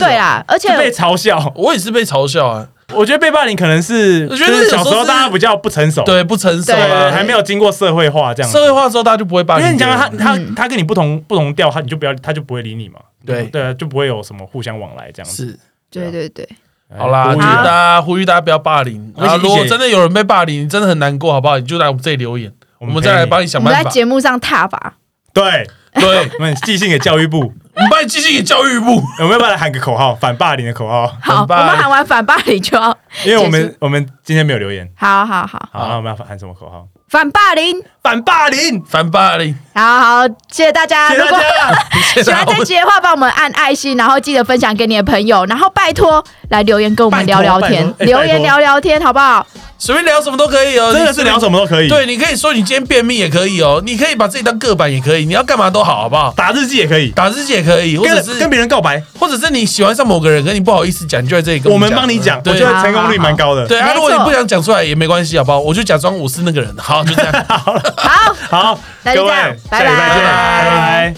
对，啊，而且被嘲笑。我也是被嘲笑啊，我觉得被霸凌可能是，我觉得就是小有时候大家比较不成熟，对，不成熟对，啊，还没有经过社会化这样。社会化之后，大家就不会霸凌人。因为你讲他他嗯他跟你不同不同调，他你就不要他就不会理你嘛。对对，啊就不会有什么互相往来这样子。是对对对，好啦，呼吁大家呼吁大家不要霸凌。而且然后如果真的有人被霸凌，你真的很难过，好不好？你就来我们这里留言，我我们再来帮你我们在想办法。节目上踏吧。对，对，我们寄信给教育部，我们把你寄信给教育部。有没有办法喊个口号，反霸凌的口号？好，我们喊完反霸凌就要，因为我结们我们今天没有留言，好好好，好，那我们要喊什么口号？反霸凌。反霸凌！反霸凌，好好，谢谢大家。谢谢大如果 家。喜欢这集的话，帮我们按爱心，然后记得分享给你的朋友，然后拜托来留言跟我们聊聊天留言聊聊天好不好？随便聊什么都可以哦，真的是聊什么都可以，，对，你可以说你今天便秘也可以哦，你可以把自己当个板也可以，你要干嘛都好，好不好？打日记也可以，打日记也可以，或者是跟跟别人告白，或者是你喜欢上某个人，可是你不好意思讲，你就在这里跟我们帮你讲，我觉得成功率蛮高的。对啊，如果你不想讲出来也没关系，好不好？我就假装我是那个人，好，就这样。好，好，各位那就这样，拜拜见拜拜拜。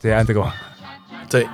怎样？这个吗？对。